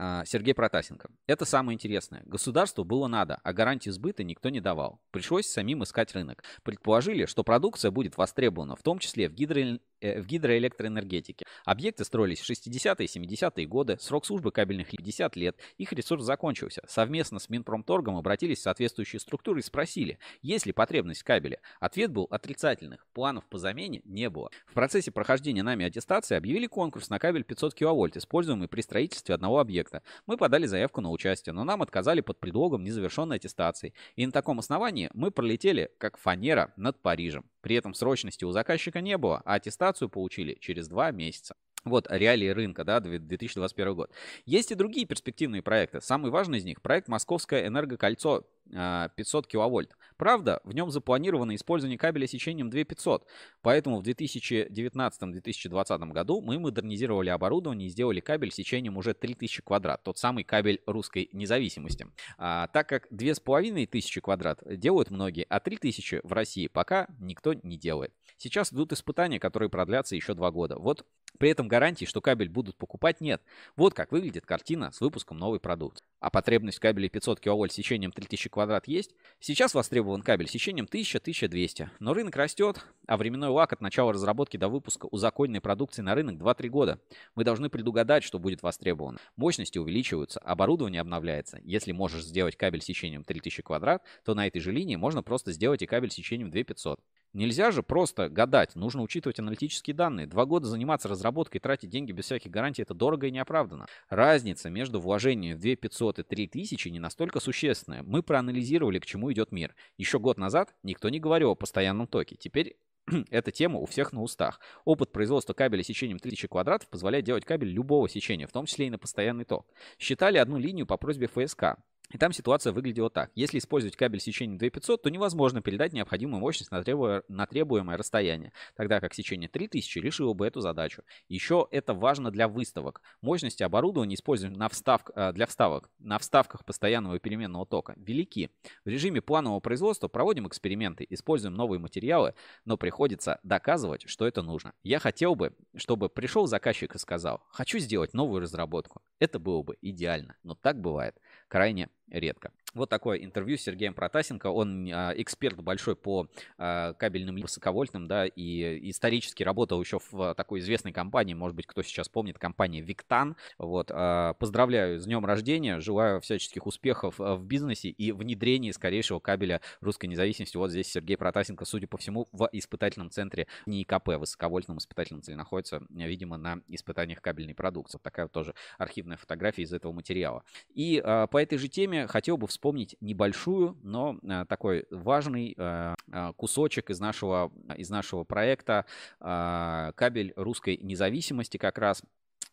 А, Сергей Протасенко. Это самое интересное. Государству было надо, а гарантии сбыта никто не давал. Пришлось самим искать рынок. Предположили, что продукция будет востребована, в том числе в, гидро... в гидроэлектроэнергетике. Объекты строились в 60-е и 70-е годы, срок службы кабельных 50 лет, их ресурс закончился. Совместно с Минпромторгом обратились в соответствующие структуры и спросили, есть ли потребность в кабеле. Ответ был отрицательных, планов по замене не было. В процессе прохождения нами аттестации объявили конкурс на кабель 500 кВт, используемый при строительстве одного объекта. Мы подали заявку на участие, но нам отказали под предлогом незавершенной аттестации. И на таком основании мы пролетели, как фанера, над Парижем. При этом срочности у заказчика не было, а аттестацию получили через два месяца. Вот реалии рынка, да, 2021 год. Есть и другие перспективные проекты. Самый важный из них проект Московское энергокольцо 500 а, киловольт. Правда, в нем запланировано использование кабеля сечением 2500, поэтому в 2019-2020 году мы модернизировали оборудование и сделали кабель сечением уже 3000 квадрат, тот самый кабель русской независимости. А, так как 2500 квадрат делают многие, а 3000 в России пока никто не делает. Сейчас идут испытания, которые продлятся еще два года. Вот при этом гарантии, что кабель будут покупать, нет. Вот как выглядит картина с выпуском новой продукции. А потребность в кабеле 500 кВт сечением 3000 квадрат есть? Сейчас востребован кабель сечением 1000-1200. Но рынок растет, а временной лак от начала разработки до выпуска узаконенной продукции на рынок 2-3 года. Мы должны предугадать, что будет востребовано. Мощности увеличиваются, оборудование обновляется. Если можешь сделать кабель сечением 3000 квадрат, то на этой же линии можно просто сделать и кабель сечением 2500. Нельзя же просто гадать, нужно учитывать аналитические данные. Два года заниматься разработкой и тратить деньги без всяких гарантий – это дорого и неоправданно. Разница между вложением в 2500 и 3000 не настолько существенная. Мы проанализировали, к чему идет мир. Еще год назад никто не говорил о постоянном токе. Теперь эта тема у всех на устах. Опыт производства кабеля сечением 3000 квадратов позволяет делать кабель любого сечения, в том числе и на постоянный ток. Считали одну линию по просьбе ФСК. И там ситуация выглядела так. Если использовать кабель сечения 2500, то невозможно передать необходимую мощность на, требуя, на требуемое расстояние, тогда как сечение 3000 решило бы эту задачу. Еще это важно для выставок. Мощности оборудования, используемые на вставк, э, для вставок на вставках постоянного переменного тока, велики. В режиме планового производства проводим эксперименты, используем новые материалы, но приходится доказывать, что это нужно. Я хотел бы, чтобы пришел заказчик и сказал, хочу сделать новую разработку. Это было бы идеально, но так бывает крайне редко. Вот такое интервью с Сергеем Протасенко. Он а, эксперт большой по а, кабельным высоковольтным, да, и исторически работал еще в такой известной компании, может быть, кто сейчас помнит, компании Виктан. Вот, а, поздравляю с днем рождения, желаю всяческих успехов в бизнесе и внедрении скорейшего кабеля русской независимости. Вот здесь Сергей Протасенко, судя по всему, в испытательном центре НИИКП, высоковольтном испытательном центре находится, видимо, на испытаниях кабельной продукции. Вот такая вот тоже архивная фотография из этого материала. И по этой же теме хотел бы вспомнить вспомнить небольшую, но э, такой важный э, э, кусочек из нашего, из нашего проекта «Кабель русской независимости» как раз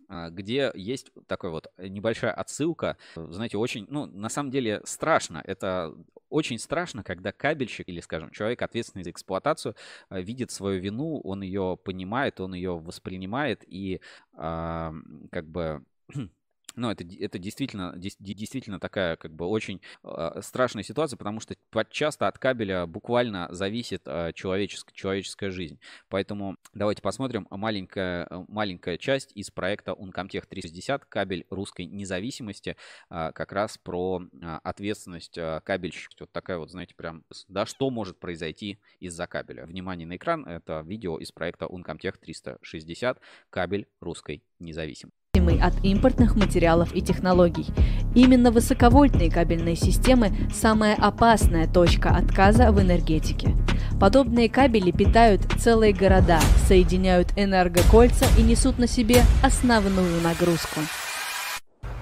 где есть такая вот небольшая отсылка. Знаете, очень, ну, на самом деле страшно. Это очень страшно, когда кабельщик или, скажем, человек, ответственный за эксплуатацию, видит свою вину, он ее понимает, он ее воспринимает и как бы ну, это, это действительно, действительно такая как бы очень э, страшная ситуация, потому что часто от кабеля буквально зависит э, человеческая, жизнь. Поэтому давайте посмотрим маленькая, маленькая часть из проекта Uncomtech 360 «Кабель русской независимости», э, как раз про э, ответственность э, кабельщика. Вот такая вот, знаете, прям, да, что может произойти из-за кабеля. Внимание на экран, это видео из проекта Uncomtech 360 «Кабель русской независимости» от импортных материалов и технологий. Именно высоковольтные кабельные системы – самая опасная точка отказа в энергетике. Подобные кабели питают целые города, соединяют энергокольца и несут на себе основную нагрузку.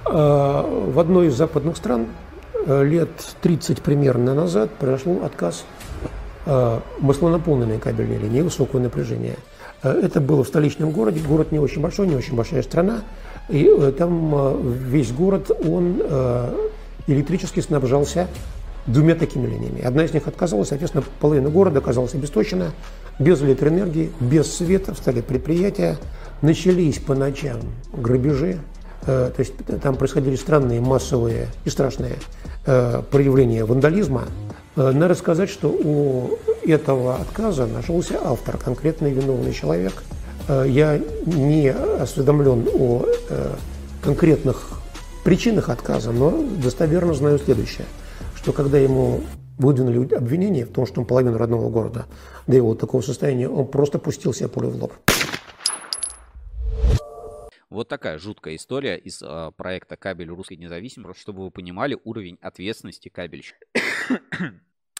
А, в одной из западных стран э, лет 30 примерно назад произошел отказ э, маслонаполненной кабельной линии высокого напряжения. Э, это было в столичном городе. Город не очень большой, не очень большая страна. И э, там э, весь город, он э, электрически снабжался двумя такими линиями. Одна из них отказалась, соответственно, половина города оказалась обесточена, без электроэнергии, без света, встали предприятия, начались по ночам грабежи, то есть там происходили странные массовые и страшные проявления вандализма. Надо сказать, что у этого отказа нашелся автор, конкретный виновный человек – я не осведомлен о э, конкретных причинах отказа, но достоверно знаю следующее, что когда ему выдвинули обвинение в том, что он половину родного города до такого состояния, он просто пустил себе пулю в лоб. Вот такая жуткая история из э, проекта «Кабель русской независимости», чтобы вы понимали уровень ответственности кабельщика.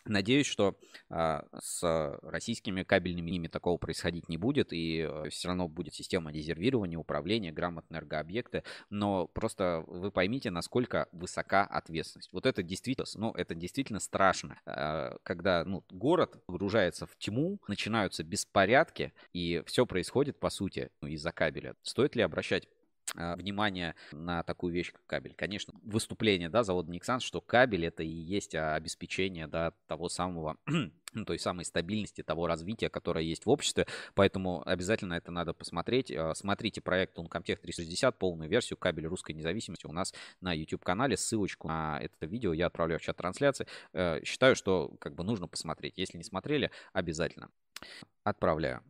Надеюсь, что а, с российскими кабельными линиями такого происходить не будет, и а, все равно будет система дезервирования, управления, грамотные энергообъекты, но просто вы поймите, насколько высока ответственность. Вот это действительно, ну, это действительно страшно, а, когда ну, город погружается в тьму, начинаются беспорядки, и все происходит, по сути, ну, из-за кабеля. Стоит ли обращать внимание на такую вещь, как кабель. Конечно, выступление, да, завода Nixans, что кабель это и есть обеспечение, да, того самого ну, той самой стабильности, того развития, которое есть в обществе. Поэтому обязательно это надо посмотреть. А, смотрите проект Uncomtech 360, полную версию кабель русской независимости у нас на YouTube-канале. Ссылочку на это видео я отправляю в чат трансляции. Э, считаю, что как бы нужно посмотреть. Если не смотрели, обязательно отправляю.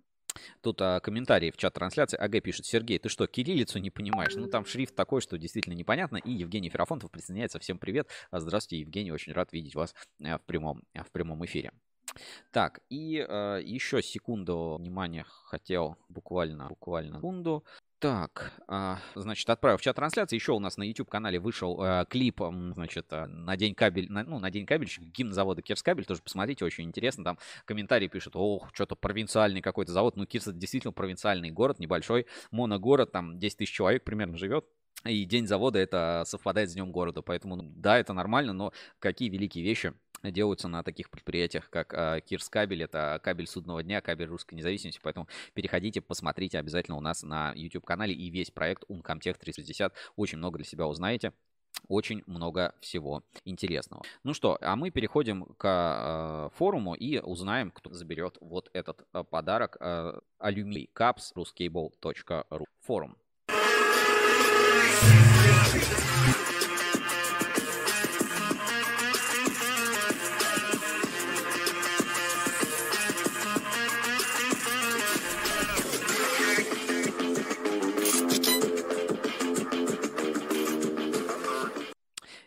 Тут а, комментарии в чат трансляции. АГ пишет, Сергей, ты что, кириллицу не понимаешь? Ну, там шрифт такой, что действительно непонятно. И Евгений Ферафонтов присоединяется. Всем привет. А, здравствуйте, Евгений. Очень рад видеть вас а, в прямом, а, в прямом эфире. Так, и э, еще секунду внимания хотел буквально, буквально секунду. Так, а, значит, отправив в чат трансляции. Еще у нас на YouTube-канале вышел э, клип, значит, э, на день кабель, на, ну, на день кабельщика, гимн завода Кирскабель. Тоже посмотрите, очень интересно. Там комментарии пишут, ох, что-то провинциальный какой-то завод. Ну, Кирс это действительно провинциальный город, небольшой моногород, там 10 тысяч человек примерно живет. И день завода это совпадает с днем города. Поэтому, да, это нормально, но какие великие вещи делаются на таких предприятиях, как э, Кирс Кабель, это кабель судного дня, кабель русской независимости, поэтому переходите, посмотрите обязательно у нас на YouTube-канале. И весь проект Uncomtech 360, очень много для себя узнаете. Очень много всего интересного. Ну что, а мы переходим к э, форуму и узнаем, кто заберет вот этот э, подарок э, Alumni Caps ruscable.ru форум.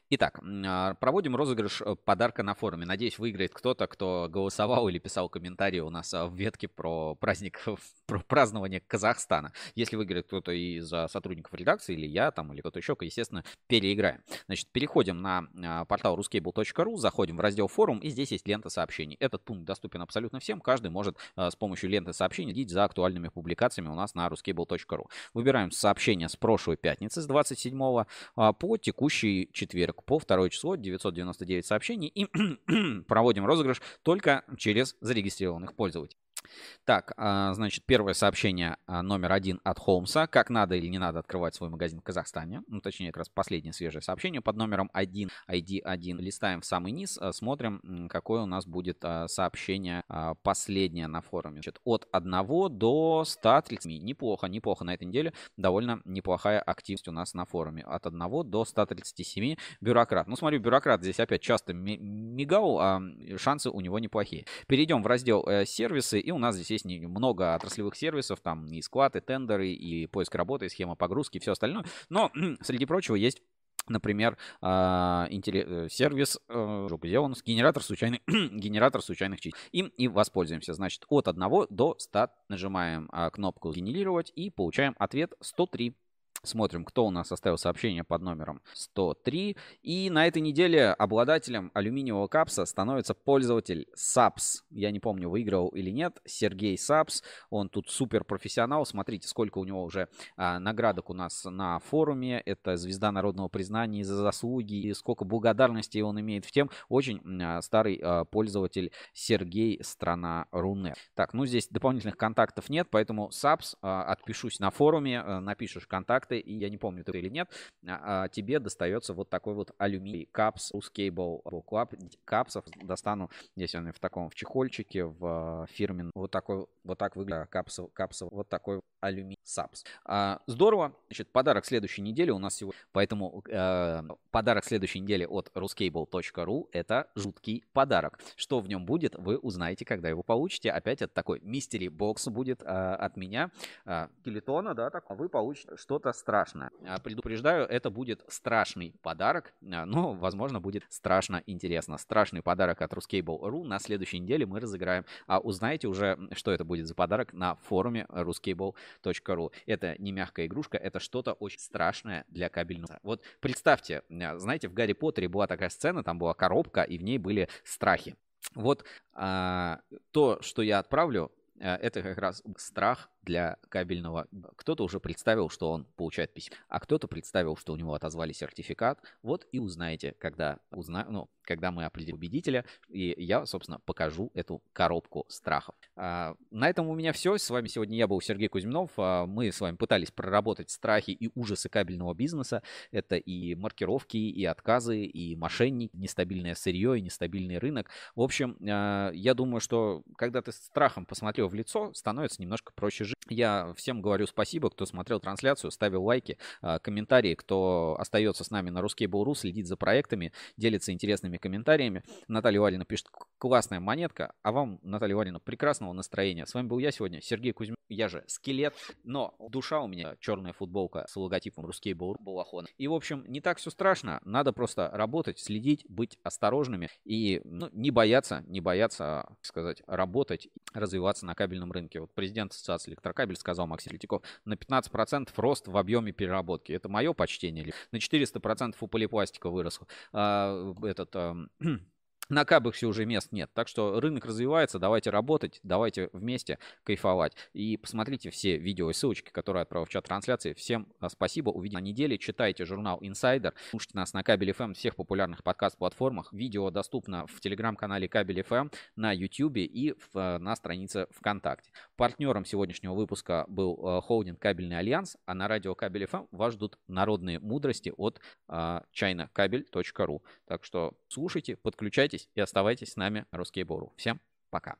Итак, а, проводим розыгрыш э, подарка на форуме. Надеюсь, выиграет кто-то, кто голосовал или писал комментарии у нас а, в ветке про праздник, про празднование Казахстана. Если выиграет кто-то из а, сотрудников редакции, или я там, или кто-то еще, естественно, переиграем. Значит, переходим на портал ruscable.ru, заходим в раздел форум, и здесь есть лента сообщений. Этот пункт доступен абсолютно всем. Каждый может с помощью ленты сообщений следить за актуальными публикациями у нас на ruscable.ru. Выбираем сообщение с прошлой пятницы, с 27 по текущий четверг человек по второе число, 999 сообщений, и проводим розыгрыш только через зарегистрированных пользователей. Так, а, значит, первое сообщение а, номер один от Холмса. Как надо или не надо открывать свой магазин в Казахстане? Ну, точнее, как раз последнее свежее сообщение под номером 1, ID1. Листаем в самый низ, а, смотрим, какое у нас будет сообщение последнее на форуме. Значит, от 1 до 130. Неплохо, неплохо на этой неделе. Довольно неплохая активность у нас на форуме. От 1 до 137 бюрократ. Ну, смотрю, бюрократ здесь опять часто мигал, а шансы у него неплохие. Перейдем в раздел э, сервисы и у нас здесь есть много отраслевых сервисов, там и склад, и тендеры, и поиск работы, и схема погрузки, и все остальное. Но среди прочего есть Например, а, э, сервис, э, где он, генератор, случайных, генератор случайных чисел. Им и воспользуемся. Значит, от 1 до 100 нажимаем а, кнопку «Генерировать» и получаем ответ 103. Смотрим, кто у нас оставил сообщение под номером 103. И на этой неделе обладателем алюминиевого капса становится пользователь САПС. Я не помню, выиграл или нет. Сергей САПС. Он тут супер профессионал. Смотрите, сколько у него уже а, наградок у нас на форуме. Это звезда народного признания за заслуги. И сколько благодарности он имеет в тем. Очень а, старый а, пользователь Сергей Страна Руне. Так, ну здесь дополнительных контактов нет, поэтому САПС а, отпишусь на форуме. А, напишешь контакты и я не помню, ты или нет, а, а, тебе достается вот такой вот алюминий капс, Cable Club капсов достану, здесь он в таком в чехольчике, в фирмен, вот такой, вот так выглядит капсов, капсов, вот такой алюминий сапс. А, здорово, значит, подарок следующей недели у нас сегодня, поэтому э, подарок следующей недели от ruscable.ru это жуткий подарок. Что в нем будет, вы узнаете, когда его получите. Опять это такой мистери бокс будет э, от меня, э, килитона, да, так, вы получите что-то страшно. А, предупреждаю, это будет страшный подарок, а, но, возможно, будет страшно интересно. Страшный подарок от Ruscable.ru на следующей неделе мы разыграем. А узнаете уже, что это будет за подарок на форуме ruscable.ru. Это не мягкая игрушка, это что-то очень страшное для кабельного. Вот представьте, а, знаете, в Гарри Поттере была такая сцена, там была коробка, и в ней были страхи. Вот а, то, что я отправлю, это как раз страх для кабельного. Кто-то уже представил, что он получает письмо, а кто-то представил, что у него отозвали сертификат. Вот и узнаете, когда, узна... ну, когда мы определим победителя. И я, собственно, покажу эту коробку страхов. А, на этом у меня все. С вами сегодня я был Сергей Кузьминов. А, мы с вами пытались проработать страхи и ужасы кабельного бизнеса. Это и маркировки, и отказы, и мошенники, нестабильное сырье, и нестабильный рынок. В общем, а, я думаю, что когда ты страхом посмотрел в лицо, становится немножко проще жить. Я всем говорю спасибо, кто смотрел трансляцию, ставил лайки, а, комментарии, кто остается с нами на Ruskable.ru, следит за проектами, делится интересными комментариями. Наталья Валина пишет, классная монетка, а вам, Наталья Валина, прекрасного настроения. С вами был я сегодня, Сергей Кузьмин, я же скелет, но душа у меня черная футболка с логотипом Ruskable Балахон. И, в общем, не так все страшно, надо просто работать, следить, быть осторожными и ну, не бояться, не бояться, сказать, работать, развиваться на кабельном рынке. Вот президент Ассоциации электрокабель, сказал Максим Летиков, на 15% рост в объеме переработки. Это мое почтение на 400% у полипластика выросло. А, этот... А, на Кабексе уже мест нет. Так что рынок развивается, давайте работать, давайте вместе кайфовать. И посмотрите все видео и ссылочки, которые отправил в чат трансляции. Всем а, спасибо, увидимся на неделе. Читайте журнал Insider, слушайте нас на Кабель FM, всех популярных подкаст-платформах. Видео доступно в телеграм-канале Кабель FM, на YouTube и в, а, на странице ВКонтакте. Партнером сегодняшнего выпуска был а, холдинг Кабельный Альянс, а на радио Кабель FM вас ждут народные мудрости от chinacabel.ru. Так что слушайте, подключайтесь и оставайтесь с нами, Русский Бору. Всем пока.